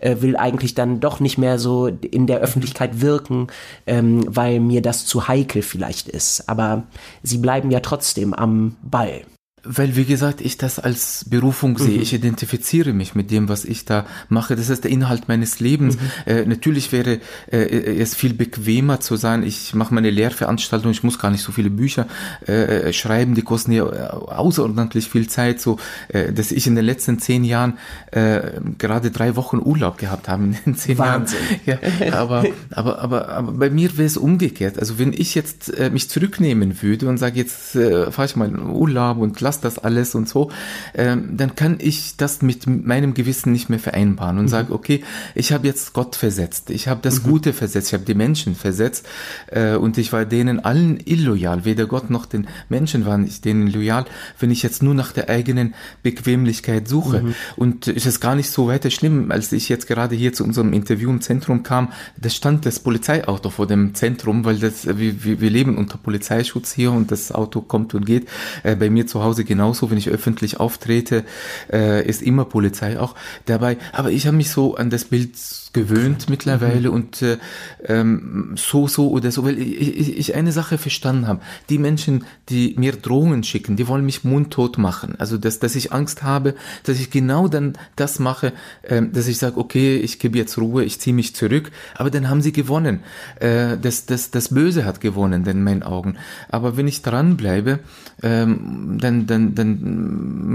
S3: äh, will eigentlich dann doch nicht mehr so in der Öffentlichkeit wirken, ähm, weil mir das zu heikel vielleicht ist. Aber sie bleiben ja trotzdem am Ball.
S1: Weil, wie gesagt, ich das als Berufung sehe. Mhm. Ich identifiziere mich mit dem, was ich da mache. Das ist der Inhalt meines Lebens. Mhm. Äh, natürlich wäre äh, es viel bequemer zu sein, ich mache meine Lehrveranstaltung, ich muss gar nicht so viele Bücher äh, schreiben, die kosten ja außerordentlich viel Zeit, so äh, dass ich in den letzten zehn Jahren äh, gerade drei Wochen Urlaub gehabt habe in den zehn Wahnsinn. Jahren. Ja, aber, aber, aber, aber bei mir wäre es umgekehrt. Also wenn ich jetzt äh, mich zurücknehmen würde und sage, jetzt äh, fahre ich mal in Urlaub und lass passt das alles und so, ähm, dann kann ich das mit meinem Gewissen nicht mehr vereinbaren und mhm. sage, okay, ich habe jetzt Gott versetzt, ich habe das mhm. Gute versetzt, ich habe die Menschen versetzt äh, und ich war denen allen illoyal, weder Gott noch den Menschen waren ich denen loyal, wenn ich jetzt nur nach der eigenen Bequemlichkeit suche. Mhm. Und ist es gar nicht so weiter schlimm, als ich jetzt gerade hier zu unserem Interview im Zentrum kam, da stand das Polizeiauto vor dem Zentrum, weil das, wir, wir leben unter Polizeischutz hier und das Auto kommt und geht. Äh, bei mir zu Hause genauso, wenn ich öffentlich auftrete, äh, ist immer Polizei auch dabei. Aber ich habe mich so an das Bild gewöhnt mittlerweile mhm. und äh, ähm, so, so oder so, weil ich, ich, ich eine Sache verstanden habe. Die Menschen, die mir Drohungen schicken, die wollen mich mundtot machen. Also, dass, dass ich Angst habe, dass ich genau dann das mache, äh, dass ich sage, okay, ich gebe jetzt Ruhe, ich ziehe mich zurück, aber dann haben sie gewonnen. Äh, das, das, das Böse hat gewonnen in meinen Augen. Aber wenn ich dranbleibe, ähm, dann, dann, dann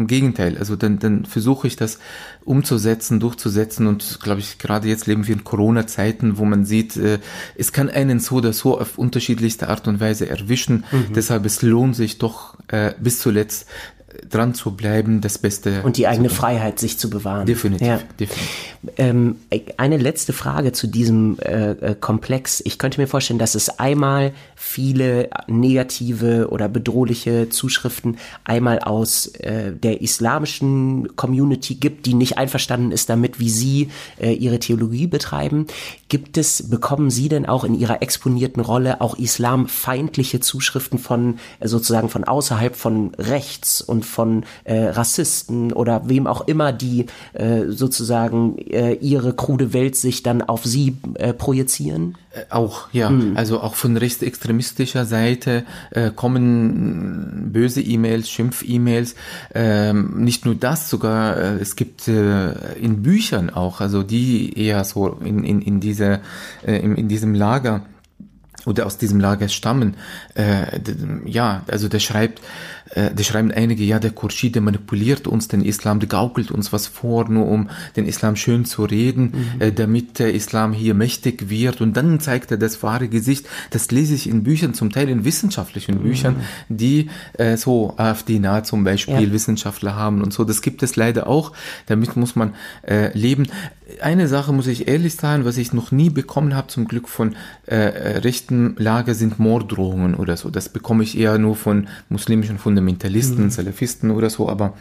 S1: im Gegenteil, also dann, dann versuche ich das umzusetzen, durchzusetzen und glaube ich, gerade jetzt leben wir in Corona-Zeiten, wo man sieht, äh, es kann einen so oder so auf unterschiedlichste Art und Weise erwischen. Mhm. Deshalb es lohnt sich doch äh, bis zuletzt dran zu bleiben, das Beste.
S3: Und die eigene Freiheit sich zu bewahren.
S1: Definitiv. Ja.
S3: definitiv. Ähm, eine letzte Frage zu diesem äh, äh, Komplex. Ich könnte mir vorstellen, dass es einmal viele negative oder bedrohliche Zuschriften einmal aus äh, der islamischen Community gibt, die nicht einverstanden ist damit, wie Sie äh, Ihre Theologie betreiben. Gibt es, bekommen Sie denn auch in Ihrer exponierten Rolle auch islamfeindliche Zuschriften von äh, sozusagen von außerhalb von rechts und von äh, Rassisten oder wem auch immer, die äh, sozusagen äh, ihre krude Weltsicht dann auf sie äh, projizieren?
S1: Äh, auch, ja. Mhm. Also auch von rechtsextremistischer Seite kommen böse E-Mails, Schimpf-E-Mails. Ähm, nicht nur das, sogar es gibt in Büchern auch, also die eher so in, in, in, dieser, äh, in, in diesem Lager oder aus diesem Lager stammen. Äh, ja, also der schreibt, äh, der schreiben einige, ja, der Khurshid, der manipuliert uns den Islam, der gaukelt uns was vor, nur um den Islam schön zu reden, mhm. äh, damit der Islam hier mächtig wird. Und dann zeigt er das wahre Gesicht. Das lese ich in Büchern, zum Teil in wissenschaftlichen mhm. Büchern, die äh, so AfD-nah zum Beispiel ja. Wissenschaftler haben und so. Das gibt es leider auch. Damit muss man äh, leben eine Sache muss ich ehrlich sagen, was ich noch nie bekommen habe, zum Glück von äh, rechten Lager, sind Morddrohungen oder so. Das bekomme ich eher nur von muslimischen Fundamentalisten, mhm. Salafisten oder so, aber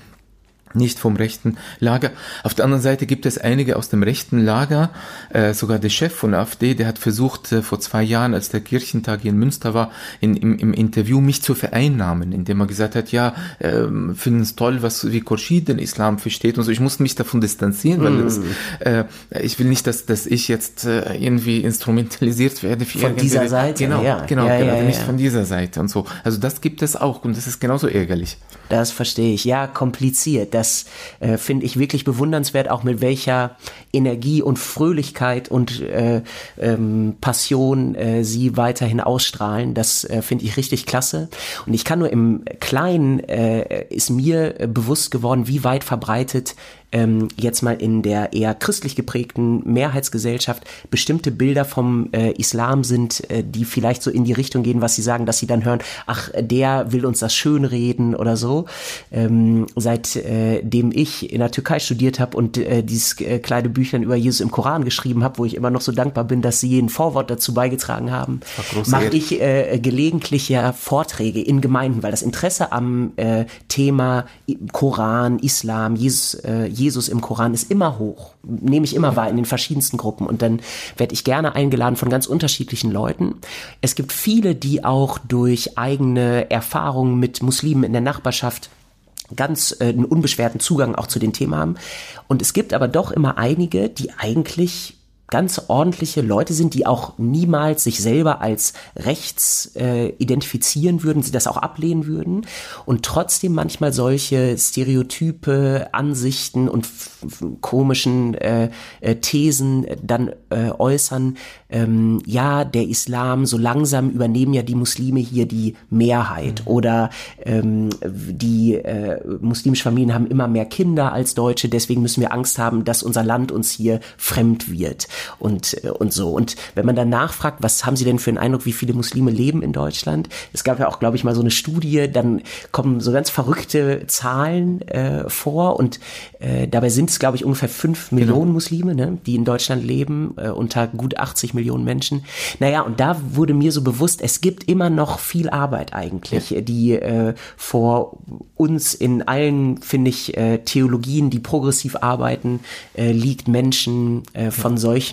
S1: nicht vom rechten Lager. Auf der anderen Seite gibt es einige aus dem rechten Lager, äh, sogar der Chef von AfD, der hat versucht, äh, vor zwei Jahren, als der Kirchentag hier in Münster war, in, im, im Interview mich zu vereinnahmen, indem er gesagt hat, ja, äh, finden es toll, was wie Khurshid den Islam versteht und so. Ich musste mich davon distanzieren, weil mm. das, äh, ich will nicht, dass, dass ich jetzt äh, irgendwie instrumentalisiert werde.
S3: Für von dieser Seite?
S1: Genau,
S3: ja.
S1: genau,
S3: ja,
S1: genau,
S3: ja,
S1: nicht von dieser Seite und so. Also das gibt es auch und das ist genauso ärgerlich.
S3: Das verstehe ich. Ja, kompliziert. Das äh, finde ich wirklich bewundernswert, auch mit welcher Energie und Fröhlichkeit und äh, ähm, Passion äh, sie weiterhin ausstrahlen. Das äh, finde ich richtig klasse. Und ich kann nur im Kleinen, äh, ist mir bewusst geworden, wie weit verbreitet ähm, jetzt mal in der eher christlich geprägten Mehrheitsgesellschaft bestimmte Bilder vom äh, Islam sind, äh, die vielleicht so in die Richtung gehen, was sie sagen, dass sie dann hören, ach, der will uns das schönreden oder so. Ähm, seitdem äh, ich in der Türkei studiert habe und äh, dieses äh, kleine Büchlein über Jesus im Koran geschrieben habe, wo ich immer noch so dankbar bin, dass sie ein Vorwort dazu beigetragen haben, mache ich äh, gelegentlich ja Vorträge in Gemeinden, weil das Interesse am äh, Thema Koran, Islam, Jesus, äh, Jesus im Koran ist immer hoch. Nehme ich immer wahr in den verschiedensten Gruppen. Und dann werde ich gerne eingeladen von ganz unterschiedlichen Leuten. Es gibt viele, die auch durch eigene Erfahrungen mit Muslimen in der Nachbarschaft ganz äh, einen unbeschwerten Zugang auch zu den Themen haben. Und es gibt aber doch immer einige, die eigentlich ganz ordentliche Leute sind, die auch niemals sich selber als rechts äh, identifizieren würden, sie das auch ablehnen würden und trotzdem manchmal solche Stereotype, Ansichten und komischen äh, äh, Thesen dann äh, äußern, ähm, ja, der Islam, so langsam übernehmen ja die Muslime hier die Mehrheit mhm. oder ähm, die äh, muslimischen Familien haben immer mehr Kinder als Deutsche, deswegen müssen wir Angst haben, dass unser Land uns hier fremd wird. Und, äh, und so. Und wenn man dann nachfragt, was haben Sie denn für einen Eindruck, wie viele Muslime leben in Deutschland? Es gab ja auch, glaube ich, mal so eine Studie, dann kommen so ganz verrückte Zahlen äh, vor und äh, dabei sind es, glaube ich, ungefähr fünf genau. Millionen Muslime, ne, die in Deutschland leben, äh, unter gut 80 Millionen Menschen. Naja, und da wurde mir so bewusst, es gibt immer noch viel Arbeit eigentlich, ja. die äh, vor uns in allen, finde ich, äh, Theologien, die progressiv arbeiten, äh, liegt, Menschen äh, von solchen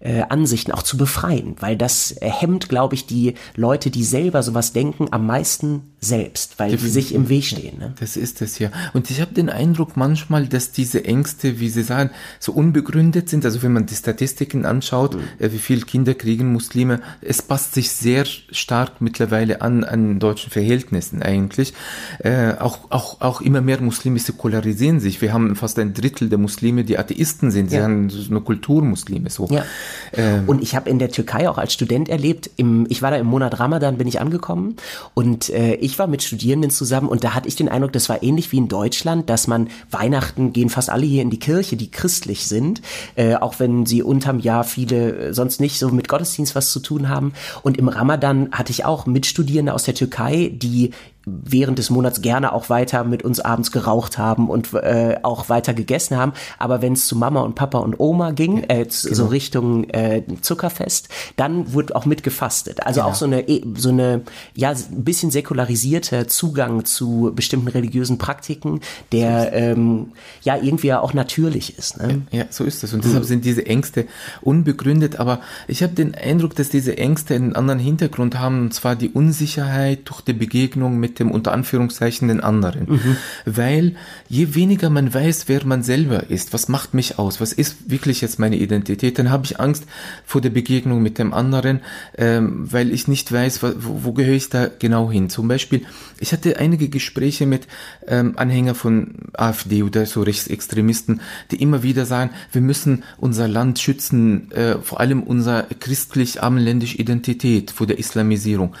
S3: äh, Ansichten auch zu befreien, weil das äh, hemmt, glaube ich, die Leute, die selber sowas denken, am meisten selbst, weil sie sich im Weg stehen. Ne?
S1: Das ist es ja. Und ich habe den Eindruck manchmal, dass diese Ängste, wie Sie sagen, so unbegründet sind. Also wenn man die Statistiken anschaut, mhm. äh, wie viele Kinder kriegen Muslime, es passt sich sehr stark mittlerweile an an deutschen Verhältnissen eigentlich. Äh, auch auch auch immer mehr Muslime säkularisieren sich. Wir haben fast ein Drittel der Muslime, die Atheisten sind. Sie ja. haben so eine Kulturmuslime so.
S3: Ja. Ähm, und ich habe in der Türkei auch als Student erlebt. Im, ich war da im Monat Ramadan, bin ich angekommen und äh, ich war mit Studierenden zusammen und da hatte ich den Eindruck, das war ähnlich wie in Deutschland, dass man Weihnachten gehen fast alle hier in die Kirche, die christlich sind, äh, auch wenn sie unterm Jahr viele äh, sonst nicht so mit Gottesdienst was zu tun haben. Und im Ramadan hatte ich auch Mitstudierende aus der Türkei, die während des Monats gerne auch weiter mit uns abends geraucht haben und äh, auch weiter gegessen haben. Aber wenn es zu Mama und Papa und Oma ging, äh, genau. so Richtung äh, Zuckerfest, dann wurde auch mitgefastet. Also genau. auch so eine e, so eine ja ein bisschen säkularisierte Zugang zu bestimmten religiösen Praktiken, der ähm, ja irgendwie auch natürlich ist.
S1: Ne? Ja, ja, so ist es. Und deshalb sind diese Ängste unbegründet. Aber ich habe den Eindruck, dass diese Ängste einen anderen Hintergrund haben, und zwar die Unsicherheit durch die Begegnung mit dem unter Anführungszeichen den anderen. Mhm. Weil je weniger man weiß, wer man selber ist, was macht mich aus, was ist wirklich jetzt meine Identität, dann habe ich Angst vor der Begegnung mit dem anderen, ähm, weil ich nicht weiß, wo, wo gehöre ich da genau hin. Zum Beispiel, ich hatte einige Gespräche mit ähm, Anhänger von AfD oder so Rechtsextremisten, die immer wieder sagen, wir müssen unser Land schützen, äh, vor allem unser christlich-armenländische Identität vor der Islamisierung.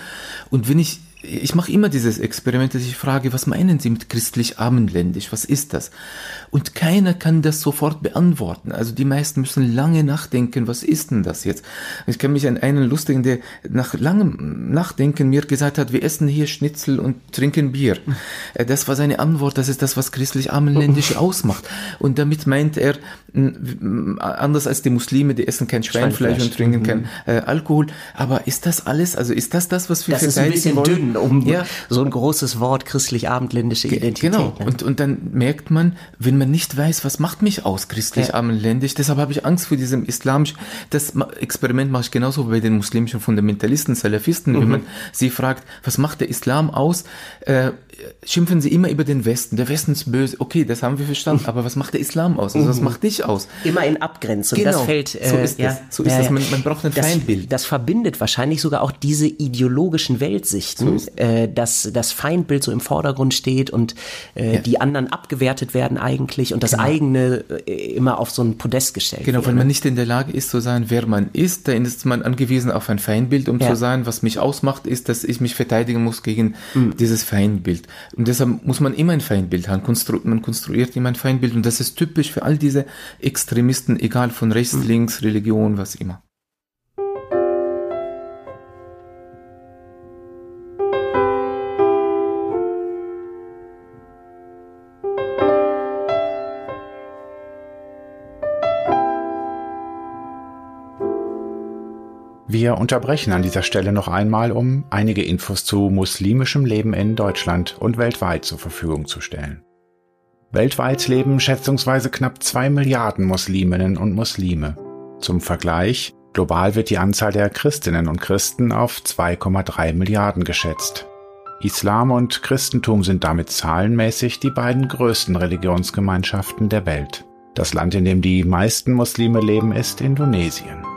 S1: Und wenn ich ich mache immer dieses Experiment, dass ich frage, was meinen Sie mit christlich-abendländisch? Was ist das? Und keiner kann das sofort beantworten. Also die meisten müssen lange nachdenken, was ist denn das jetzt? Ich kann mich an einen lustigen, der nach langem Nachdenken mir gesagt hat, wir essen hier Schnitzel und trinken Bier. Äh, das war seine Antwort, das ist das, was christlich-abendländisch ausmacht. Und damit meint er, anders als die Muslime, die essen kein Schweinfleisch, Schweinfleisch. und trinken mhm. kein äh, Alkohol. Aber ist das alles? Also ist das das, was wir
S3: das verteidigen wollen? Dünn um ja. so ein großes Wort christlich-abendländische Identität.
S1: Genau. Ne? Und, und dann merkt man, wenn man nicht weiß, was macht mich aus christlich-abendländisch, deshalb habe ich Angst vor diesem islamisch, das Experiment mache ich genauso bei den muslimischen Fundamentalisten, Salafisten, mhm. wenn man sie fragt, was macht der Islam aus, äh, schimpfen sie immer über den Westen. Der Westen ist böse. Okay, das haben wir verstanden. Aber was macht der Islam aus? Also was mhm. macht dich aus?
S3: Immer in Abgrenzung. Genau. Das fällt,
S1: äh, so ist ja, das. So ist ja, das. Man, man, braucht ein
S3: das,
S1: Feindbild.
S3: Das verbindet wahrscheinlich sogar auch diese ideologischen Weltsichten, so äh, dass das Feindbild so im Vordergrund steht und äh, ja. die anderen abgewertet werden eigentlich und das genau. eigene äh, immer auf so ein Podest gestellt
S1: Genau,
S3: wird,
S1: wenn man nicht in der Lage ist zu sein, wer man ist, dann ist man angewiesen auf ein Feindbild, um zu sein, was mich ausmacht, ist, dass ich mich verteidigen muss gegen mhm. dieses Feindbild. Und deshalb muss man immer ein Feindbild haben. Konstru man konstruiert immer ein Feindbild und das ist typisch für all diese Extremisten, egal von rechts, mhm. links, Religion, was immer.
S4: Wir unterbrechen an dieser Stelle noch einmal, um einige Infos zu muslimischem Leben in Deutschland und weltweit zur Verfügung zu stellen. Weltweit leben schätzungsweise knapp zwei Milliarden Musliminnen und Muslime. Zum Vergleich, global wird die Anzahl der Christinnen und Christen auf 2,3 Milliarden geschätzt. Islam und Christentum sind damit zahlenmäßig die beiden größten Religionsgemeinschaften der Welt. Das Land, in dem die meisten Muslime leben, ist Indonesien.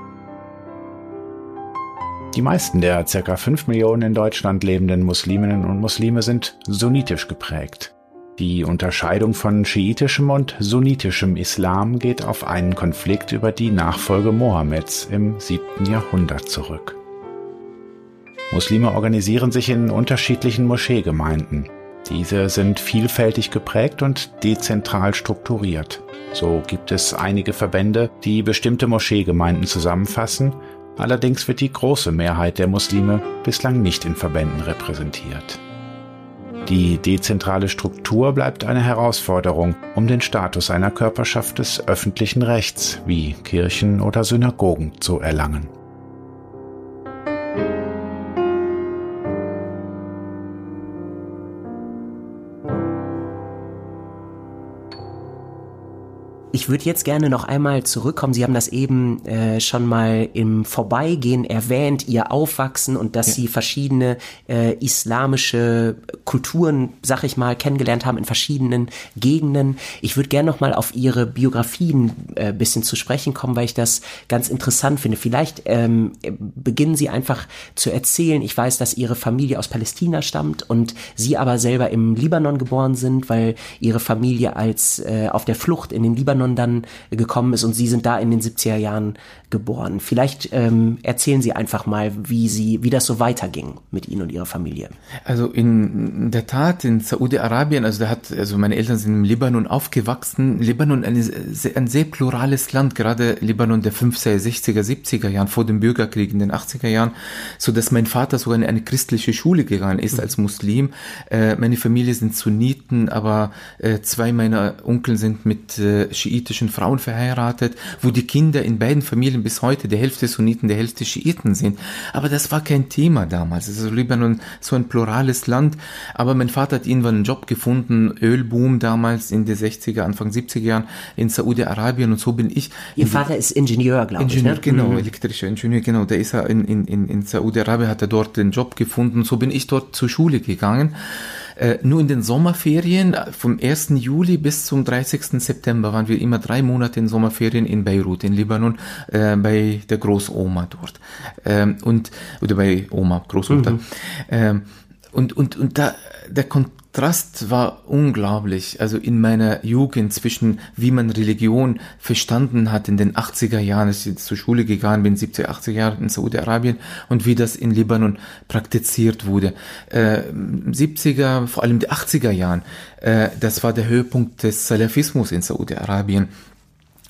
S4: Die meisten der ca. 5 Millionen in Deutschland lebenden Musliminnen und Muslime sind sunnitisch geprägt. Die Unterscheidung von schiitischem und sunnitischem Islam geht auf einen Konflikt über die Nachfolge Mohammeds im 7. Jahrhundert zurück. Muslime organisieren sich in unterschiedlichen Moscheegemeinden. Diese sind vielfältig geprägt und dezentral strukturiert. So gibt es einige Verbände, die bestimmte Moscheegemeinden zusammenfassen, allerdings wird die große Mehrheit der Muslime bislang nicht in Verbänden repräsentiert. Die dezentrale Struktur bleibt eine Herausforderung, um den Status einer Körperschaft des öffentlichen Rechts wie Kirchen oder Synagogen zu erlangen.
S3: Ich würde jetzt gerne noch einmal zurückkommen. Sie haben das eben äh, schon mal im Vorbeigehen erwähnt, Ihr Aufwachsen und dass ja. Sie verschiedene äh, islamische Kulturen, sag ich mal, kennengelernt haben in verschiedenen Gegenden. Ich würde gerne noch mal auf Ihre Biografien äh, bisschen zu sprechen kommen, weil ich das ganz interessant finde. Vielleicht ähm, beginnen Sie einfach zu erzählen. Ich weiß, dass Ihre Familie aus Palästina stammt und Sie aber selber im Libanon geboren sind, weil Ihre Familie als äh, auf der Flucht in den Libanon Libanon dann gekommen ist und Sie sind da in den 70er Jahren geboren. Vielleicht ähm, erzählen Sie einfach mal, wie Sie, wie das so weiterging mit Ihnen und Ihrer Familie.
S1: Also in der Tat in Saudi-Arabien, also da hat, also meine Eltern sind im Libanon aufgewachsen. Libanon ein, ein sehr plurales Land, gerade Libanon der 50er, 60er, 70er Jahren vor dem Bürgerkrieg in den 80er Jahren, so dass mein Vater sogar in eine christliche Schule gegangen ist mhm. als Muslim. Äh, meine Familie sind Sunniten, aber äh, zwei meiner Onkel sind mit äh, schiitischen Frauen verheiratet, wo die Kinder in beiden Familien bis heute der Hälfte Sunniten, der Hälfte Schiiten sind. Aber das war kein Thema damals. Also Libanon so ein plurales Land. Aber mein Vater hat irgendwann einen Job gefunden, Ölboom damals in den 60er, Anfang 70er Jahren in Saudi-Arabien und so bin ich.
S3: Ihr Vater ist Ingenieur, glaube ich. Ingenieur,
S1: ne? genau, mhm. elektrischer Ingenieur, genau. Der ist in, in, in, in Saudi-Arabien, hat er dort den Job gefunden. So bin ich dort zur Schule gegangen. Äh, nur in den Sommerferien, äh, vom 1. Juli bis zum 30. September waren wir immer drei Monate in Sommerferien in Beirut, in Libanon, äh, bei der Großoma dort. Ähm, und, oder bei Oma, Großmutter. Mhm. Ähm, und, und, und da, der Kontakt Kontrast war unglaublich. Also in meiner Jugend zwischen wie man Religion verstanden hat in den 80er Jahren, als ich zur Schule gegangen bin, 70er, 80er Jahren in Saudi-Arabien und wie das in Libanon praktiziert wurde. Äh, 70er, vor allem die 80er Jahren, äh, das war der Höhepunkt des Salafismus in Saudi-Arabien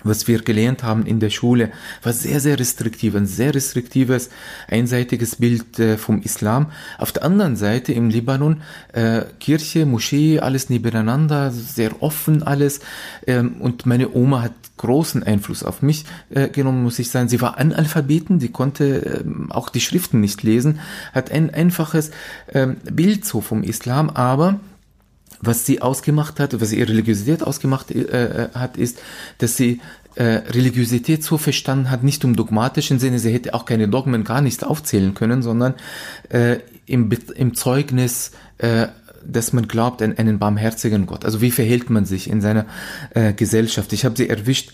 S1: was wir gelernt haben in der Schule, war sehr, sehr restriktiv, ein sehr restriktives, einseitiges Bild äh, vom Islam. Auf der anderen Seite im Libanon äh, Kirche, Moschee, alles nebeneinander, sehr offen alles. Ähm, und meine Oma hat großen Einfluss auf mich äh, genommen, muss ich sagen. Sie war Analphabeten, sie konnte äh, auch die Schriften nicht lesen, hat ein einfaches äh, Bild so vom Islam, aber was sie ausgemacht hat, was ihre Religiosität ausgemacht äh, äh, hat, ist, dass sie äh, Religiosität so verstanden hat, nicht im dogmatischen Sinne, sie hätte auch keine Dogmen gar nicht aufzählen können, sondern äh, im, im Zeugnis äh, dass man glaubt an einen barmherzigen Gott. Also wie verhält man sich in seiner äh, Gesellschaft? Ich habe sie erwischt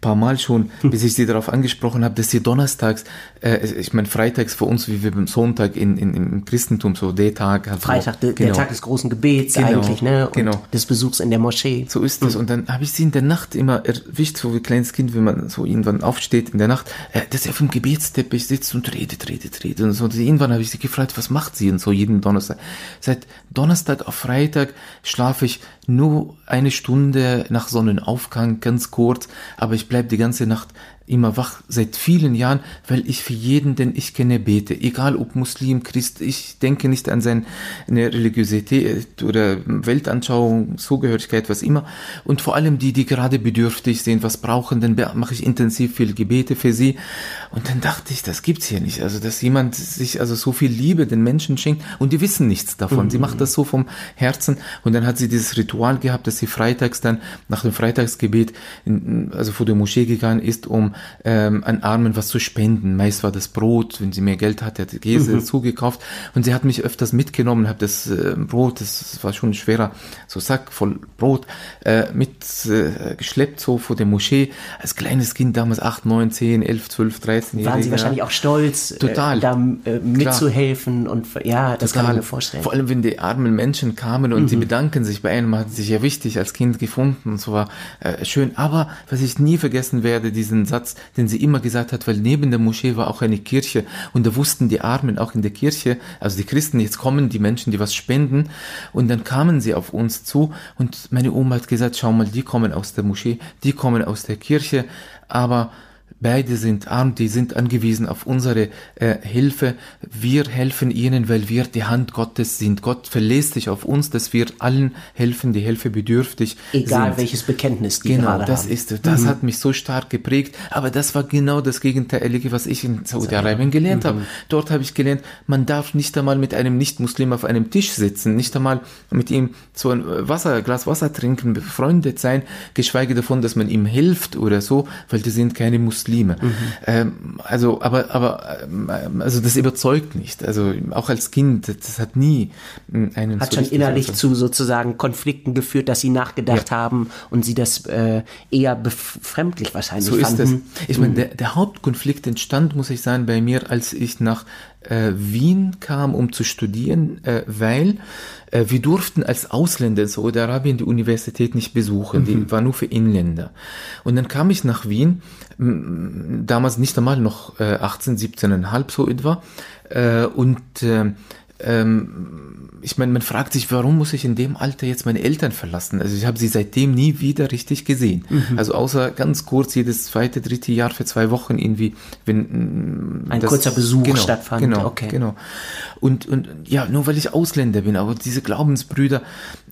S1: paar Mal schon, bis ich sie darauf angesprochen habe, dass sie donnerstags, äh, ich meine freitags für uns, wie wir beim Sonntag in, in, im Christentum, so der Tag.
S3: Also, Freitag, de, genau. der Tag des großen Gebets genau, eigentlich, ne? Und genau. des Besuchs in der Moschee.
S1: So ist es. Mhm. Und dann habe ich sie in der Nacht immer erwischt, so wie kleines Kind, wenn man so irgendwann aufsteht in der Nacht, äh, dass er auf dem Gebetsteppich sitzt und redet, redet, redet. Und so. Und irgendwann habe ich sie gefragt, was macht sie? Und so jeden Donnerstag. Seit Donnerstag auf Freitag schlafe ich nur eine Stunde nach Sonnenaufgang, ganz kurz, aber ich bleibe die ganze Nacht immer wach seit vielen Jahren, weil ich für jeden, den ich kenne, bete. Egal ob Muslim, Christ, ich denke nicht an seine Religiosität oder Weltanschauung, Zugehörigkeit, was immer. Und vor allem die, die gerade bedürftig sind, was brauchen, dann mache ich intensiv viel Gebete für sie. Und dann dachte ich, das gibt's hier nicht. Also, dass jemand sich also so viel Liebe den Menschen schenkt und die wissen nichts davon. Mhm. Sie macht das so vom Herzen. Und dann hat sie dieses Ritual gehabt, dass sie freitags dann nach dem Freitagsgebet in, also vor der Moschee gegangen ist, um ähm, an Armen was zu spenden. Meist war das Brot, wenn sie mehr Geld hatte, hat Käse mhm. zugekauft und sie hat mich öfters mitgenommen, habe das äh, Brot, das war schon ein schwerer so Sack voll Brot äh, mit äh, so vor der Moschee. Als kleines Kind damals 8, 9, 10, 11, 12, 13
S3: Waren Sie wahrscheinlich auch stolz,
S1: äh, Total.
S3: Da äh, mitzuhelfen und ja, das Total. kann ich mir vorstellen.
S1: Vor allem, wenn die armen Menschen kamen und mhm. sie bedanken sich bei einem, hat sich ja wichtig als Kind gefunden und so war äh, schön. Aber was ich nie vergessen werde, diesen Satz Satz, den sie immer gesagt hat, weil neben der Moschee war auch eine Kirche und da wussten die Armen auch in der Kirche, also die Christen, jetzt kommen die Menschen, die was spenden und dann kamen sie auf uns zu und meine Oma hat gesagt, schau mal, die kommen aus der Moschee, die kommen aus der Kirche, aber Beide sind arm, die sind angewiesen auf unsere äh, Hilfe. Wir helfen ihnen, weil wir die Hand Gottes sind. Gott verlässt sich auf uns, dass wir allen helfen, die Hilfe bedürftig
S3: Egal
S1: sind.
S3: welches Bekenntnis die
S1: Genau, das
S3: haben.
S1: ist, das
S3: Mhm.
S1: hat mich so stark geprägt. Aber das war genau das Gegenteilige, was ich in Saudi-Arabien gelernt
S3: Mhm.
S1: habe. Dort habe ich gelernt, man darf nicht einmal mit einem Nicht-Muslim auf einem Tisch sitzen, nicht einmal mit ihm so ein Wasser, Glas Wasser trinken, befreundet sein, geschweige davon, dass man ihm hilft oder so, weil die sind keine Muslime.
S3: Mhm.
S1: Ähm, also, aber, aber, ähm, also das überzeugt nicht. Also auch als Kind, das hat nie ähm, einen
S3: Hat
S1: so
S3: schon innerlich
S1: überzeugt.
S3: zu sozusagen Konflikten geführt, dass sie nachgedacht haben und sie das äh, eher befremdlich wahrscheinlich
S1: So ist es.
S3: fanden.
S1: Ich meine, der, der Hauptkonflikt entstand, muss ich sagen, bei mir, als ich nach äh, Wien kam, um zu studieren, äh, weil äh, wir durften als Ausländer in Saudi-Arabien die Universität nicht besuchen. Die war nur für Inländer. Und dann kam ich nach Wien, damals nicht einmal noch äh, 18, 17,5 so etwa. Äh, und äh, ähm, ich meine, man fragt sich, warum muss ich in dem Alter jetzt meine Eltern verlassen? Also ich habe sie seitdem nie wieder richtig gesehen.
S3: Mhm.
S1: Also außer ganz kurz jedes zweite, dritte Jahr für zwei Wochen irgendwie, wenn mm,
S3: Ein kurzer Besuch stattfand,
S1: Genau,
S3: okay.
S1: genau. Und, und ja, nur weil ich Ausländer bin, aber diese Glaubensbrüder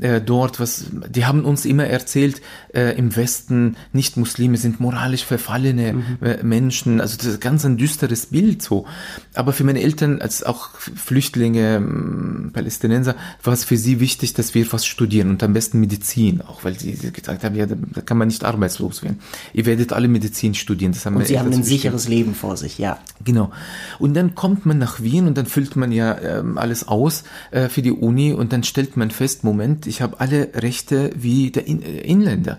S1: äh, dort, was, die haben uns immer erzählt, äh, im Westen Nicht-Muslime sind moralisch verfallene
S3: Mhm.
S1: äh, Menschen. Also das ist ganz ein düsteres Bild so. Aber für meine Eltern als auch Flüchtlinge, ähm, Palästinenser, war es für sie wichtig, dass wir was studieren und am besten Medizin, auch weil sie gesagt haben, ja, da kann man nicht arbeitslos werden. Ihr werdet alle Medizin studieren. Das haben
S3: Und sie haben ein
S1: bestimmt.
S3: sicheres Leben vor sich, ja.
S1: Genau. Und dann kommt man nach Wien und dann füllt man ja ähm, alles aus äh, für die Uni und dann stellt man fest, Moment, ich habe alle Rechte wie der In äh, Inländer.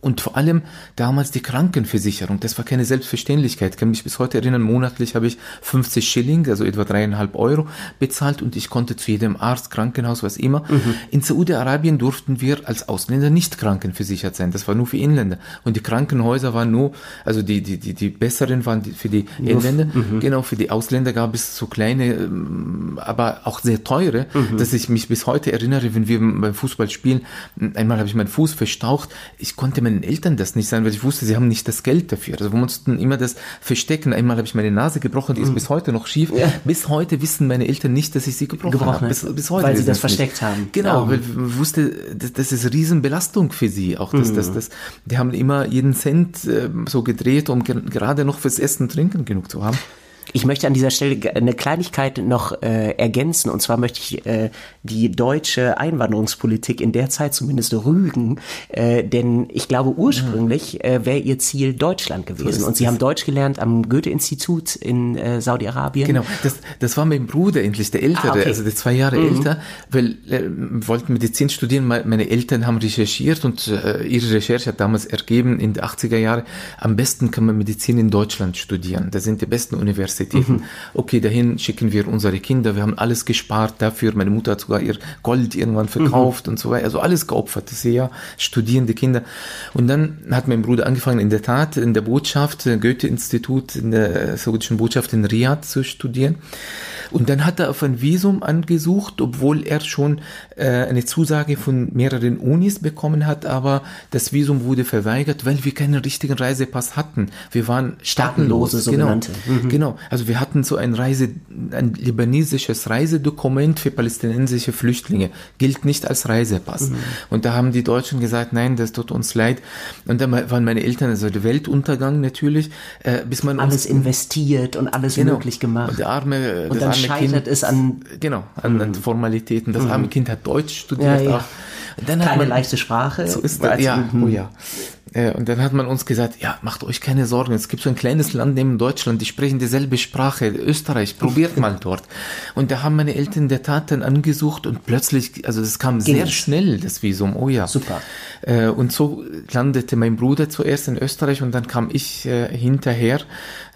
S1: Und vor allem damals die Krankenversicherung, das war keine Selbstverständlichkeit. Ich kann mich bis heute erinnern, monatlich habe ich 50 Schilling, also etwa dreieinhalb Euro bezahlt und ich konnte zu jedem Arzt, Krankenhaus, was immer. In Saudi-Arabien durften wir als Ausländer nicht krankenversichert sein. Das war nur für Inländer. Und die Krankenhäuser waren nur, also die, die, die, die besseren waren die, für die Inländer. Genau, für die Ausländer gab es so kleine, ähm, aber auch sehr teure, dass ich mich bis heute erinnere, wenn wir beim Fußball spielen, einmal habe ich meinen Fuß verstaucht. Ich konnte meinen Eltern das nicht sagen, weil ich wusste, sie haben nicht das Geld dafür. Also wir mussten immer das verstecken. Einmal habe ich meine Nase gebrochen, die ist bis heute noch schief.
S3: Ja.
S1: Bis heute wissen meine Eltern nicht, dass ich sie gebrochen,
S3: Gebrochen
S1: habe. Bis, bis heute
S3: Weil sie das
S1: es nicht.
S3: versteckt haben.
S1: Genau,
S3: Ja.
S1: weil ich wusste, das, das ist Riesenbelastung für sie. Auch das,
S3: Mhm.
S1: das, das, die haben immer jeden Cent äh, so gedreht, um ge gerade noch fürs Essen und Trinken genug zu haben.
S3: Ich möchte an dieser Stelle eine Kleinigkeit noch äh, ergänzen. Und zwar möchte ich äh, die deutsche Einwanderungspolitik in der Zeit zumindest rügen. Äh, denn ich glaube, ursprünglich äh, wäre ihr Ziel Deutschland gewesen. Und sie haben Deutsch gelernt am Goethe-Institut in äh, Saudi-Arabien.
S1: Genau, das, das war mein Bruder endlich, der Ältere,
S3: Ah, okay.
S1: also der zwei Jahre älter, weil äh, wollten Medizin studieren. Me- Meine Eltern haben recherchiert und äh, ihre Recherche hat damals ergeben, in den 80er Jahren, am besten kann man Medizin in Deutschland studieren. Das sind die besten Universitäten. Okay, dahin schicken wir unsere Kinder. Wir haben alles gespart dafür. Meine Mutter hat sogar ihr Gold irgendwann verkauft und so weiter. Also alles geopfert. Das ist ja studierende Kinder. Und dann hat mein Bruder angefangen, in der Tat in der Botschaft, äh, Goethe-Institut, in der saudischen Botschaft in Riyadh zu studieren. Und dann hat er auf ein Visum angesucht, obwohl er schon äh, eine Zusage von mehreren Unis bekommen hat, aber das Visum wurde verweigert, weil wir keinen richtigen Reisepass hatten. Wir waren
S3: Staatenlose
S1: staatenlos. Genau.
S3: sogenannte. Mhm.
S1: Genau. Also wir hatten so ein Reise, ein libanesisches Reisedokument für palästinensische Flüchtlinge. Gilt nicht als Reisepass.
S3: Mhm.
S1: Und da haben die Deutschen gesagt, nein, das tut uns leid. Und dann waren meine Eltern, also der Weltuntergang natürlich, äh, bis man
S3: Alles investiert und alles
S1: Genau.
S3: möglich gemacht.
S1: Und der arme,
S3: Und
S1: das
S3: dann
S1: arme
S3: scheitert
S1: kind,
S3: es an
S1: genau, an, an Formalitäten. Das arme Kind hat Deutsch studiert
S3: Ja, ja.
S1: auch. Dann hat
S3: keine
S1: man,
S3: leichte Sprache.
S1: so ist das, ja,
S3: mhm.
S1: oh ja. Äh, Und dann hat man uns gesagt, ja, macht euch keine Sorgen. Es gibt so ein kleines Land neben Deutschland, die sprechen dieselbe Sprache, Österreich, probiert mal dort. Und da haben meine Eltern der Tat dann angesucht und plötzlich, also das kam
S3: Ging
S1: sehr
S3: es.
S1: schnell, das Visum, oh ja.
S3: Super.
S1: Äh, Und so landete mein Bruder zuerst in Österreich und dann kam ich äh, hinterher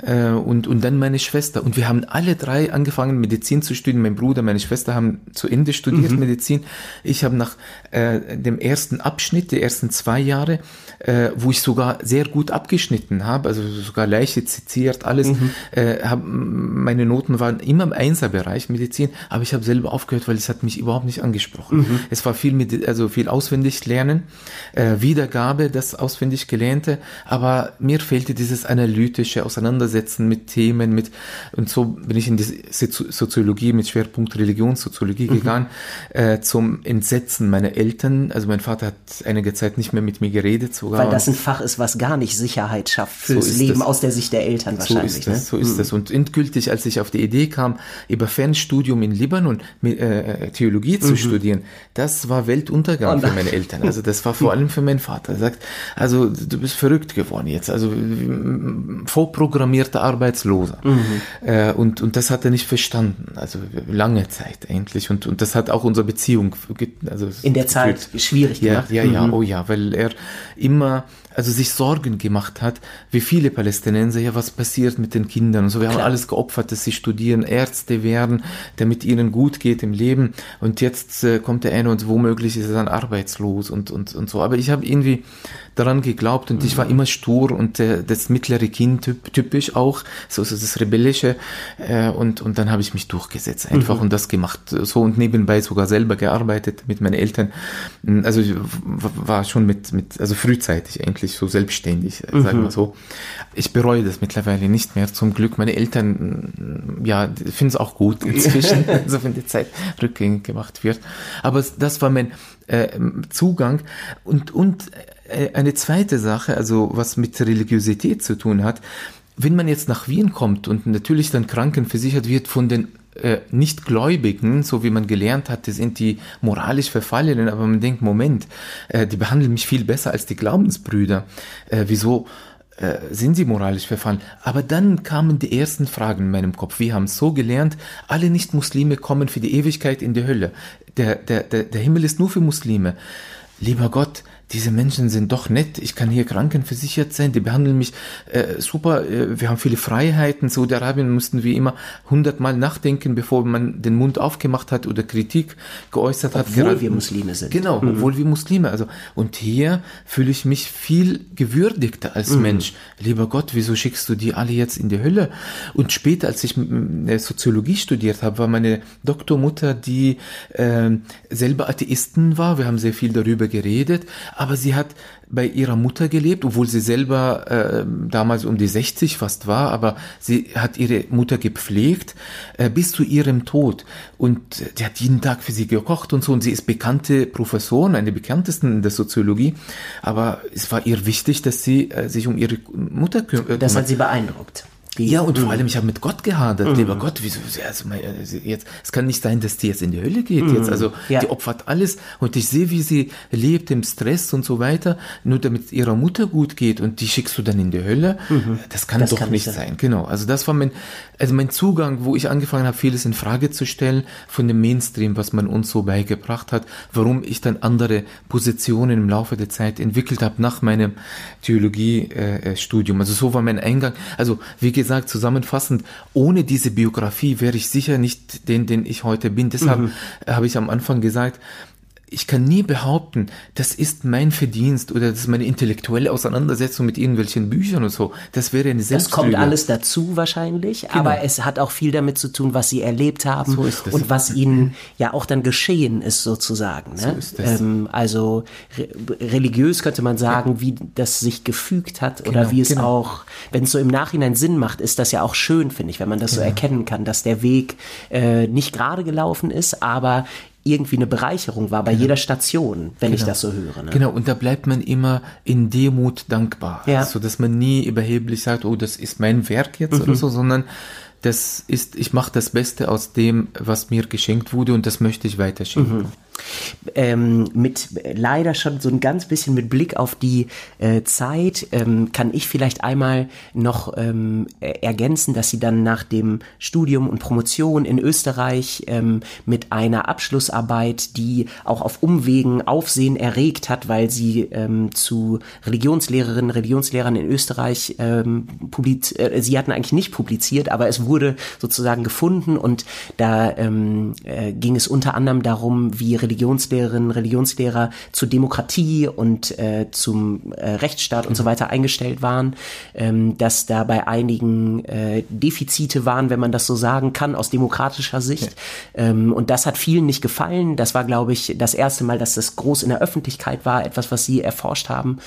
S1: äh, und, und dann meine Schwester. Und wir haben alle drei angefangen, Medizin zu studieren. Mein Bruder, meine Schwester haben zu Ende studiert, Medizin. Ich habe nach äh, dem ersten Abschnitt, die ersten zwei Jahre, äh, äh, wo ich sogar sehr gut abgeschnitten habe, also sogar Leiche zitiert, alles. Mhm. Äh, hab, meine Noten waren immer im Einserbereich Medizin, aber ich habe selber aufgehört, weil es hat mich überhaupt nicht angesprochen. Mhm. Es war viel mit, also viel auswendig lernen, äh, Wiedergabe, das auswendig gelernte, aber mir fehlte dieses analytische Auseinandersetzen mit Themen, mit und so bin ich in die Soziologie mit Schwerpunkt Religionssoziologie mhm. gegangen, äh, zum Entsetzen meiner Eltern. Also mein Vater hat einige Zeit nicht mehr mit mir geredet, sogar.
S3: Das ein Fach ist, was gar nicht Sicherheit schafft fürs so Leben das. aus der Sicht der Eltern wahrscheinlich.
S1: So ist ne? das. So ist mhm. das. Und endgültig, als ich auf die Idee kam, über Fernstudium in Libanon äh, Theologie zu mhm. studieren, das war Weltuntergang für meine Eltern. Also das war vor allem für meinen Vater. Er sagt, also du bist verrückt geworden jetzt. Also vorprogrammierter Arbeitsloser. Mhm. Äh, und, und das hat er nicht verstanden. Also lange Zeit eigentlich. Und, und das hat auch unsere Beziehung
S3: also in der Zeit schwierig
S1: gemacht. Ja, ja, ja, mhm. oh ja, weil er immer also sich Sorgen gemacht hat, wie viele Palästinenser, ja, was passiert mit den Kindern und so. Wir Klar. haben alles geopfert, dass sie studieren, Ärzte werden, damit ihnen gut geht im Leben. Und jetzt äh, kommt der eine und womöglich ist er dann arbeitslos und, und, und so. Aber ich habe irgendwie daran geglaubt und mhm. ich war immer stur und äh, das mittlere Kind typisch auch, so, so das Rebellische. Äh, und, und dann habe ich mich durchgesetzt einfach mhm. und das gemacht. So und nebenbei sogar selber gearbeitet mit meinen Eltern. Also ich war schon mit, mit also frühzeitig eigentlich so selbstständig, mhm. sagen wir so. Ich bereue das mittlerweile nicht mehr, zum Glück. Meine Eltern, ja, finden es auch gut inzwischen, so wenn die Zeit rückgängig gemacht wird. Aber das war mein äh, Zugang. Und, und eine zweite Sache, also was mit Religiosität zu tun hat, wenn man jetzt nach Wien kommt und natürlich dann krankenversichert wird von den äh, Nichtgläubigen, so wie man gelernt hat, das sind die moralisch Verfallenen, aber man denkt, Moment, äh, die behandeln mich viel besser als die Glaubensbrüder. Äh, wieso äh, sind sie moralisch verfallen? Aber dann kamen die ersten Fragen in meinem Kopf. Wir haben so gelernt, alle Nicht-Muslime kommen für die Ewigkeit in die Hölle. Der, der, der, der Himmel ist nur für Muslime. Lieber Gott, diese Menschen sind doch nett, ich kann hier krankenversichert sein, die behandeln mich äh, super, äh, wir haben viele Freiheiten. Saudi-Arabien mussten wir immer hundertmal nachdenken, bevor man den Mund aufgemacht hat oder Kritik geäußert
S3: obwohl
S1: hat.
S3: Obwohl wir Muslime sind.
S1: Genau, mhm. obwohl wir Muslime. Also, und hier fühle ich mich viel gewürdigter als mhm. Mensch. Lieber Gott, wieso schickst du die alle jetzt in die Hölle? Und später, als ich äh, Soziologie studiert habe, war meine Doktormutter, die äh, selber Atheisten war. Wir haben sehr viel darüber geredet aber sie hat bei ihrer Mutter gelebt, obwohl sie selber äh, damals um die 60 fast war, aber sie hat ihre Mutter gepflegt äh, bis zu ihrem Tod und die hat jeden Tag für sie gekocht und so und sie ist bekannte Professorin, eine der bekanntesten in der Soziologie, aber es war ihr wichtig, dass sie äh, sich um ihre Mutter kümmert.
S3: Das hat sie beeindruckt.
S1: Ja, und vor allem, ich habe mit Gott gehadert. Mhm. Lieber Gott, wieso, also, jetzt, es kann nicht sein, dass die jetzt in die Hölle geht. Mhm. Jetzt, also, ja. die opfert alles. Und ich sehe, wie sie lebt im Stress und so weiter, nur damit ihrer Mutter gut geht. Und die schickst du dann in die Hölle. Mhm. Das kann das doch kann nicht sein. sein. Genau. Also, das war mein, also mein Zugang, wo ich angefangen habe, vieles in Frage zu stellen von dem Mainstream, was man uns so beigebracht hat. Warum ich dann andere Positionen im Laufe der Zeit entwickelt habe nach meinem Theologiestudium. Äh, also, so war mein Eingang. Also, wie gesagt, gesagt, zusammenfassend, ohne diese Biografie wäre ich sicher nicht den, den ich heute bin. Deshalb mhm. habe ich am Anfang gesagt, ich kann nie behaupten, das ist mein Verdienst oder das ist meine intellektuelle Auseinandersetzung mit irgendwelchen Büchern und so. Das wäre eine
S3: Selbstlüge. Das kommt alles dazu wahrscheinlich, genau. aber es hat auch viel damit zu tun, was sie erlebt haben so und was ihnen ja auch dann geschehen ist sozusagen. Ne? So ist. Ähm, also re religiös könnte man sagen, ja. wie das sich gefügt hat genau, oder wie es genau. auch, wenn es so im Nachhinein Sinn macht, ist das ja auch schön, finde ich, wenn man das so erkennen kann, dass der Weg äh, nicht gerade gelaufen ist, aber irgendwie eine Bereicherung war bei genau. jeder Station, wenn genau. ich das so höre.
S1: Ne? Genau, und da bleibt man immer in Demut dankbar. Ja. So dass man nie überheblich sagt, oh, das ist mein Werk jetzt mhm. oder so, sondern das ist, ich mache das Beste aus dem, was mir geschenkt wurde und das möchte ich weiterschenken. Mhm
S3: ähm, mit leider schon so ein ganz bisschen mit Blick auf die äh, Zeit ähm, kann ich vielleicht einmal noch ähm, ergänzen, dass sie dann nach dem Studium und Promotion in Österreich ähm, mit einer Abschlussarbeit, die auch auf Umwegen Aufsehen erregt hat, weil sie ähm, zu Religionslehrerinnen, Religionslehrern in Österreich ähm, publiz äh, sie hatten eigentlich nicht publiziert, aber es wurde sozusagen gefunden und da äh, ging es unter anderem darum, wie Religionslehrerinnen, Religionslehrer zur Demokratie und äh, zum äh, Rechtsstaat und so weiter eingestellt waren, ähm, dass da bei einigen äh, Defizite waren, wenn man das so sagen kann, aus demokratischer Sicht. Ja. Ähm, und das hat vielen nicht gefallen. Das war, glaube ich, das erste Mal, dass das groß in der Öffentlichkeit war, etwas, was sie erforscht haben.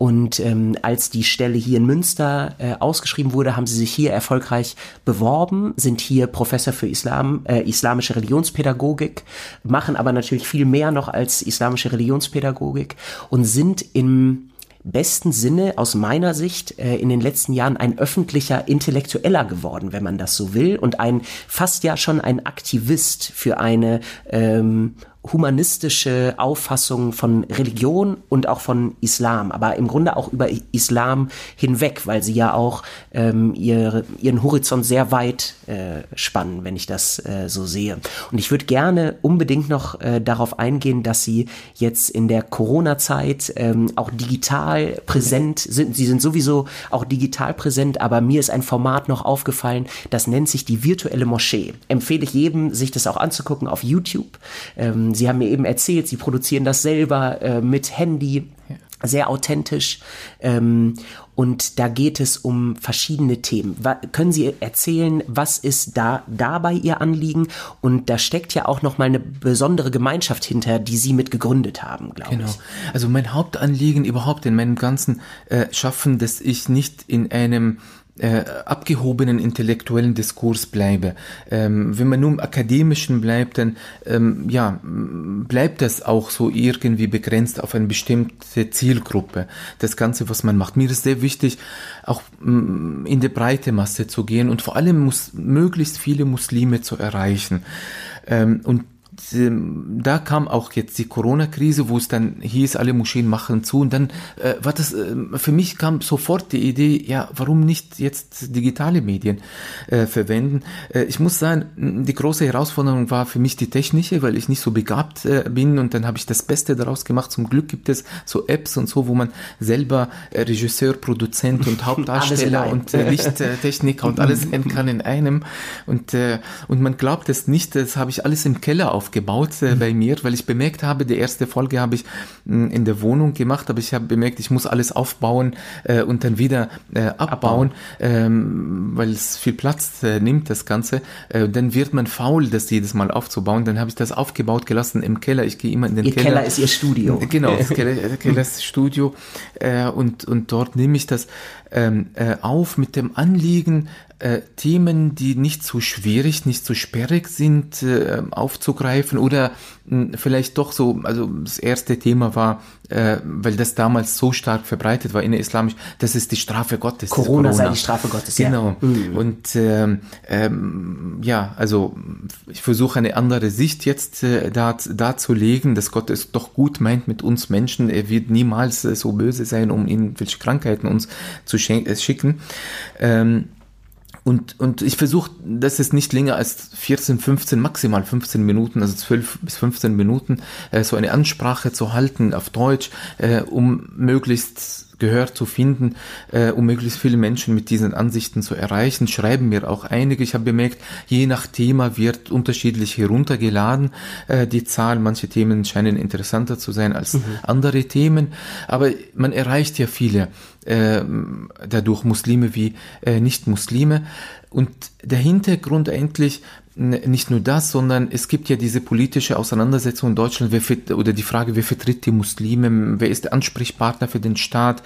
S3: Und ähm, als die Stelle hier in Münster äh, ausgeschrieben wurde, haben sie sich hier erfolgreich beworben, sind hier Professor für Islam, äh, islamische Religionspädagogik, machen aber natürlich viel mehr noch als islamische Religionspädagogik und sind im besten Sinne aus meiner Sicht äh, in den letzten Jahren ein öffentlicher Intellektueller geworden, wenn man das so will, und ein fast ja schon ein Aktivist für eine ähm, humanistische Auffassung von Religion und auch von Islam, aber im Grunde auch über Islam hinweg, weil sie ja auch ähm, ihr, ihren Horizont sehr weit äh, spannen, wenn ich das äh, so sehe. Und ich würde gerne unbedingt noch äh, darauf eingehen, dass sie jetzt in der Corona-Zeit ähm, auch digital präsent sind. Sie sind sowieso auch digital präsent, aber mir ist ein Format noch aufgefallen, das nennt sich die virtuelle Moschee. Empfehle ich jedem, sich das auch anzugucken auf YouTube. Ähm, Sie haben mir eben erzählt, Sie produzieren das selber äh, mit Handy, ja. sehr authentisch. Ähm, und da geht es um verschiedene Themen. Was, können Sie erzählen, was ist da dabei Ihr Anliegen? Und da steckt ja auch noch mal eine besondere Gemeinschaft hinter, die Sie mit gegründet haben, glaube genau. ich. Genau.
S1: Also mein Hauptanliegen überhaupt in meinem ganzen äh, Schaffen, dass ich nicht in einem äh, abgehobenen intellektuellen Diskurs bleibe. Ähm, wenn man nur im Akademischen bleibt, dann ähm, ja, bleibt das auch so irgendwie begrenzt auf eine bestimmte Zielgruppe. Das Ganze, was man macht. Mir ist sehr wichtig, auch mm, in die breite Masse zu gehen und vor allem muss möglichst viele Muslime zu erreichen. Ähm, und ähm, da kam auch jetzt die Corona-Krise, wo es dann hieß, alle Moscheen machen zu. Und dann äh, war das, äh, für mich kam sofort die Idee, ja, warum nicht jetzt digitale Medien äh, verwenden? Äh, ich muss sagen, die große Herausforderung war für mich die technische, weil ich nicht so begabt äh, bin. Und dann habe ich das Beste daraus gemacht. Zum Glück gibt es so Apps und so, wo man selber äh, Regisseur, Produzent und Hauptdarsteller und Lichttechniker und alles kann in einem. Und, und man glaubt es nicht, das habe ich alles im Keller aufgebaut aufgebaut äh, bei mir, weil ich bemerkt habe, die erste Folge habe ich mh, hm, in der Wohnung gemacht, aber ich habe bemerkt, ich muss alles aufbauen äh, und dann wieder äh, abbauen, ähm, weil es viel Platz äh, nimmt, das Ganze. Äh, dann wird man faul, das jedes Mal aufzubauen. Dann habe ich das aufgebaut gelassen im Keller. Ich gehe immer in den
S3: Ihr
S1: Keller.
S3: Keller ist Ihr Studio.
S1: Genau, das Keller, Keller ist Studio. Äh, und, und dort nehme ich das ähm, äh, auf mit dem Anliegen, äh, Themen, die nicht so schwierig, nicht so sperrig sind, äh, aufzugreifen oder mh, vielleicht doch so, also das erste Thema war, äh, weil das damals so stark verbreitet war in der Islamisch, das ist die Strafe Gottes.
S3: Corona, Corona. sei die Strafe Gottes,
S1: Genau. Ja. Mhm. Und ähm, ähm, ja, also ich versuche eine andere Sicht jetzt äh, da, darzulegen, dass Gott es doch gut meint mit uns Menschen. Er wird niemals äh, so böse sein, um irgendwelche Krankheiten uns zu schicken. Ähm, und, und ich versuche, dass es nicht länger als 14, 15, maximal 15 Minuten, also 12 bis 15 Minuten, äh, so eine Ansprache zu halten auf Deutsch, äh, um möglichst Gehör zu finden, äh, um möglichst viele Menschen mit diesen Ansichten zu erreichen. Schreiben mir auch einige. Ich habe bemerkt, je nach Thema wird unterschiedlich heruntergeladen. Äh, die Zahl, manche Themen scheinen interessanter zu sein als mhm. andere Themen. Aber man erreicht ja viele äh, dadurch Muslime wie äh, Nicht-Muslime. Und der Hintergrund eigentlich nicht nur das, sondern es gibt ja diese politische Auseinandersetzung in Deutschland, wer oder die Frage, wer vertritt die Muslime, wer ist der Ansprechpartner für den Staat,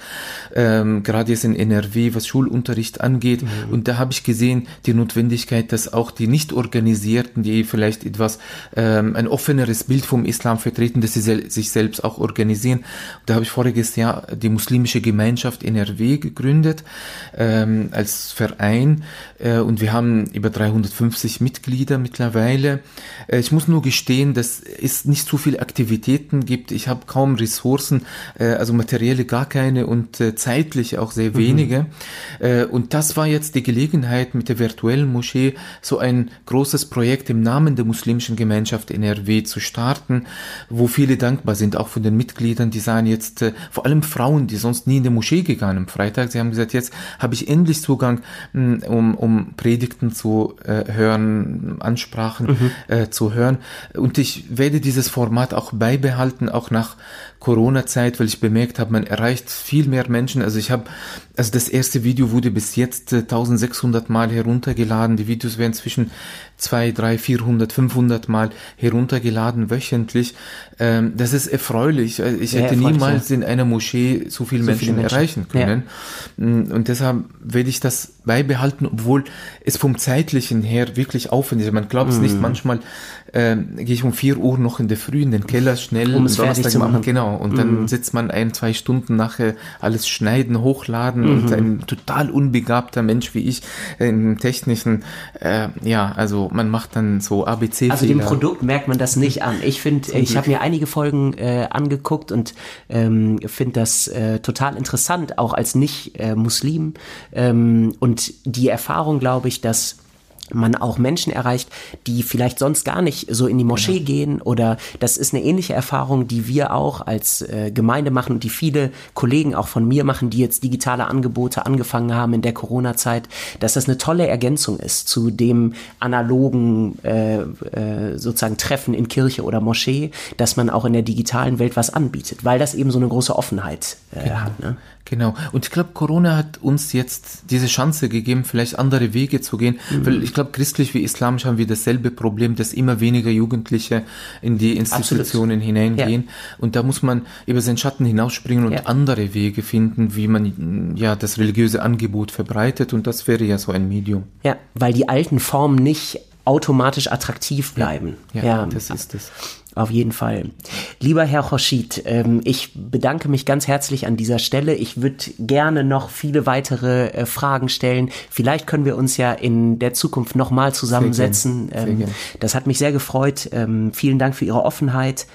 S1: ähm, gerade jetzt in NRW, was Schulunterricht angeht. Mhm. Und da habe ich gesehen, die Notwendigkeit, dass auch die nicht organisierten, die vielleicht etwas ähm, ein offeneres Bild vom Islam vertreten, dass sie sel sich selbst auch organisieren. Da habe ich voriges Jahr die muslimische Gemeinschaft NRW gegründet ähm, als Verein äh, und wir haben über 350 Mitglieder Mitglieder mittlerweile. Äh, ich muss nur gestehen, dass es nicht so viele Aktivitäten gibt. Ich habe kaum Ressourcen, äh, also materielle gar keine und äh, zeitlich auch sehr mhm. wenige. Mhm. Und das war jetzt die Gelegenheit mit der virtuellen Moschee so ein großes Projekt im Namen der muslimischen Gemeinschaft NRW zu starten, wo viele dankbar sind, auch von den Mitgliedern, die sagen jetzt, vor allem Frauen, die sonst nie in die Moschee Vatikan am Freitag. Sie haben gesagt, jetzt habe ich endlich Zugang, mm, um, um Predigten zu hören, Ansprachen mhm. äh, zu hören. Und ich werde dieses Format auch beibehalten, auch nach Corona-Zeit, weil ich bemerkt habe, man erreicht viel mehr Menschen. Also ich habe, also das erste Video wurde bis jetzt 1600 äh, Mal heruntergeladen. Die Videos werden zwischen 2, 3, 400, 500 Mal heruntergeladen wöchentlich. Ähm, das ist erfreulich. Äh, ich ja, hätte niemals ja. in einer Moschee so viele, so Menschen, viele Menschen, erreichen können. Ja. Mm, und deshalb werde ich das beibehalten, obwohl es vom zeitlichen her wirklich aufwendig ist. Man glaubt es mm. nicht, manchmal äh, gehe ich um 4 Uhr noch in der Früh in den Keller schnell
S3: um es fertig zu machen.
S1: Genau. Und dann mm. sitzt man ein, zwei Stunden nachher alles schneiden, hochladen mm und ein total unbegabter Mensch wie ich im technischen, äh, ja, also man macht dann so ABC. -Fehler.
S3: Also dem Produkt merkt man das nicht an. Ich finde, ich habe mir einige Folgen äh, angeguckt und ähm, finde das äh, total interessant, auch als Nicht-Muslim. Äh, ähm, und die Erfahrung, glaube ich, dass man auch Menschen erreicht, die vielleicht sonst gar nicht so in die Moschee genau. gehen oder das ist eine ähnliche Erfahrung, die wir auch als äh, Gemeinde machen und die viele Kollegen auch von mir machen, die jetzt digitale Angebote angefangen haben in der Corona-Zeit, dass das eine tolle Ergänzung ist zu dem analogen äh, äh, sozusagen Treffen in Kirche oder Moschee, dass man auch in der digitalen Welt was anbietet, weil das eben so eine große Offenheit äh,
S1: genau.
S3: hat.
S1: Ne? Genau. Und ich glaube, Corona hat uns jetzt diese Chance gegeben, vielleicht andere Wege zu gehen, mhm. weil ich glaube, christlich wie islamisch haben wir dasselbe Problem, dass immer weniger Jugendliche in die Institutionen Absolut. hineingehen. Ja. Und da muss man über seinen Schatten hinausspringen und ja. andere Wege finden, wie man ja das religiöse Angebot verbreitet. Und das wäre ja so ein Medium.
S3: Ja, weil die alten Formen nicht automatisch attraktiv bleiben.
S1: Ja, ja, ja. das ist es.
S3: Auf jeden Fall. Lieber Herr Hoschid, ähm, ich bedanke mich ganz herzlich an dieser Stelle. Ich würde gerne noch viele weitere äh, Fragen stellen. Vielleicht können wir uns ja in der Zukunft nochmal zusammensetzen. Sehr Sehr ähm, das hat mich sehr gefreut. Ähm, vielen Dank für Ihre Offenheit.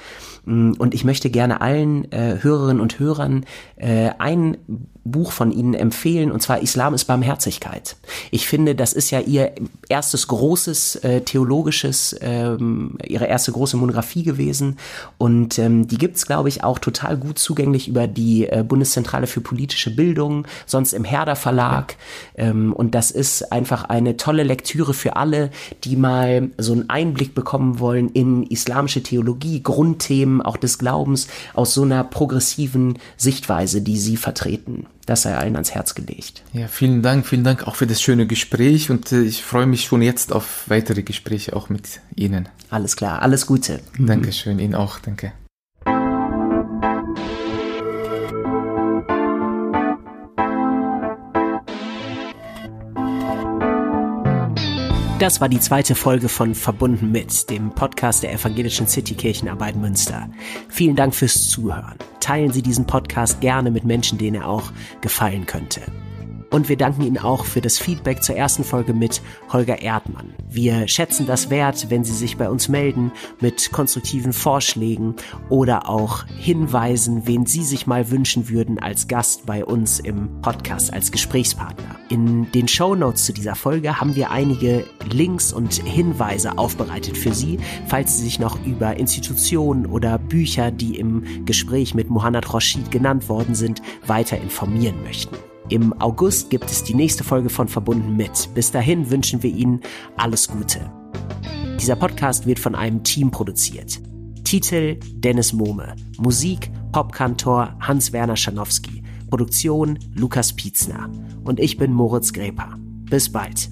S3: Mm, und ich möchte gerne allen äh, Hörerinnen und Hörern äh, ein Buch von Ihnen empfehlen, und zwar Islam ist Barmherzigkeit. Ich finde, das ist ja Ihr erstes großes äh, theologisches, ähm, Ihre erste große Monographie gewesen. Und ähm, die gibt's glaube ich, auch total gut zugänglich über die äh, Bundeszentrale für politische Bildung, sonst im Herder Verlag. Ähm, und das ist einfach eine tolle Lektüre für alle, die mal so einen Einblick bekommen wollen in islamische Theologie, Grundthemen auch des Glaubens aus so einer progressiven Sichtweise, die Sie vertreten das sei allen ans Herz gelegt.
S1: Ja, vielen Dank, vielen Dank auch für das schöne Gespräch und äh, ich freue mich schon jetzt auf weitere Gespräche auch mit Ihnen.
S3: Alles klar, alles Gute.
S1: Dankeschön, Ihnen auch, danke.
S3: Das war die zweite Folge von Verbunden mit, dem Podcast der Evangelischen Citykirchenarbeit Münster. Vielen Dank fürs Zuhören. Teilen Sie diesen Podcast gerne mit Menschen, denen er auch gefallen könnte. Und wir danken Ihnen auch für das Feedback zur ersten Folge mit Holger Erdmann. Wir schätzen das wert, wenn Sie sich bei uns melden mit konstruktiven Vorschlägen oder auch Hinweisen, wen Sie sich mal wünschen würden als Gast bei uns im Podcast als Gesprächspartner. In den Show Notes zu dieser Folge haben wir einige Links und Hinweise aufbereitet für Sie, falls Sie sich noch über Institutionen oder Bücher, die im Gespräch mit Mohammad Rashid genannt worden sind, weiter informieren möchten. Im August gibt es die nächste Folge von Verbunden mit. Bis dahin wünschen wir Ihnen alles Gute. Dieser Podcast wird von einem Team produziert. Titel Dennis Mohme. Musik Popkantor Hans-Werner Schanowski. Produktion Lukas Pietzner. Und ich bin Moritz Greper. Bis bald.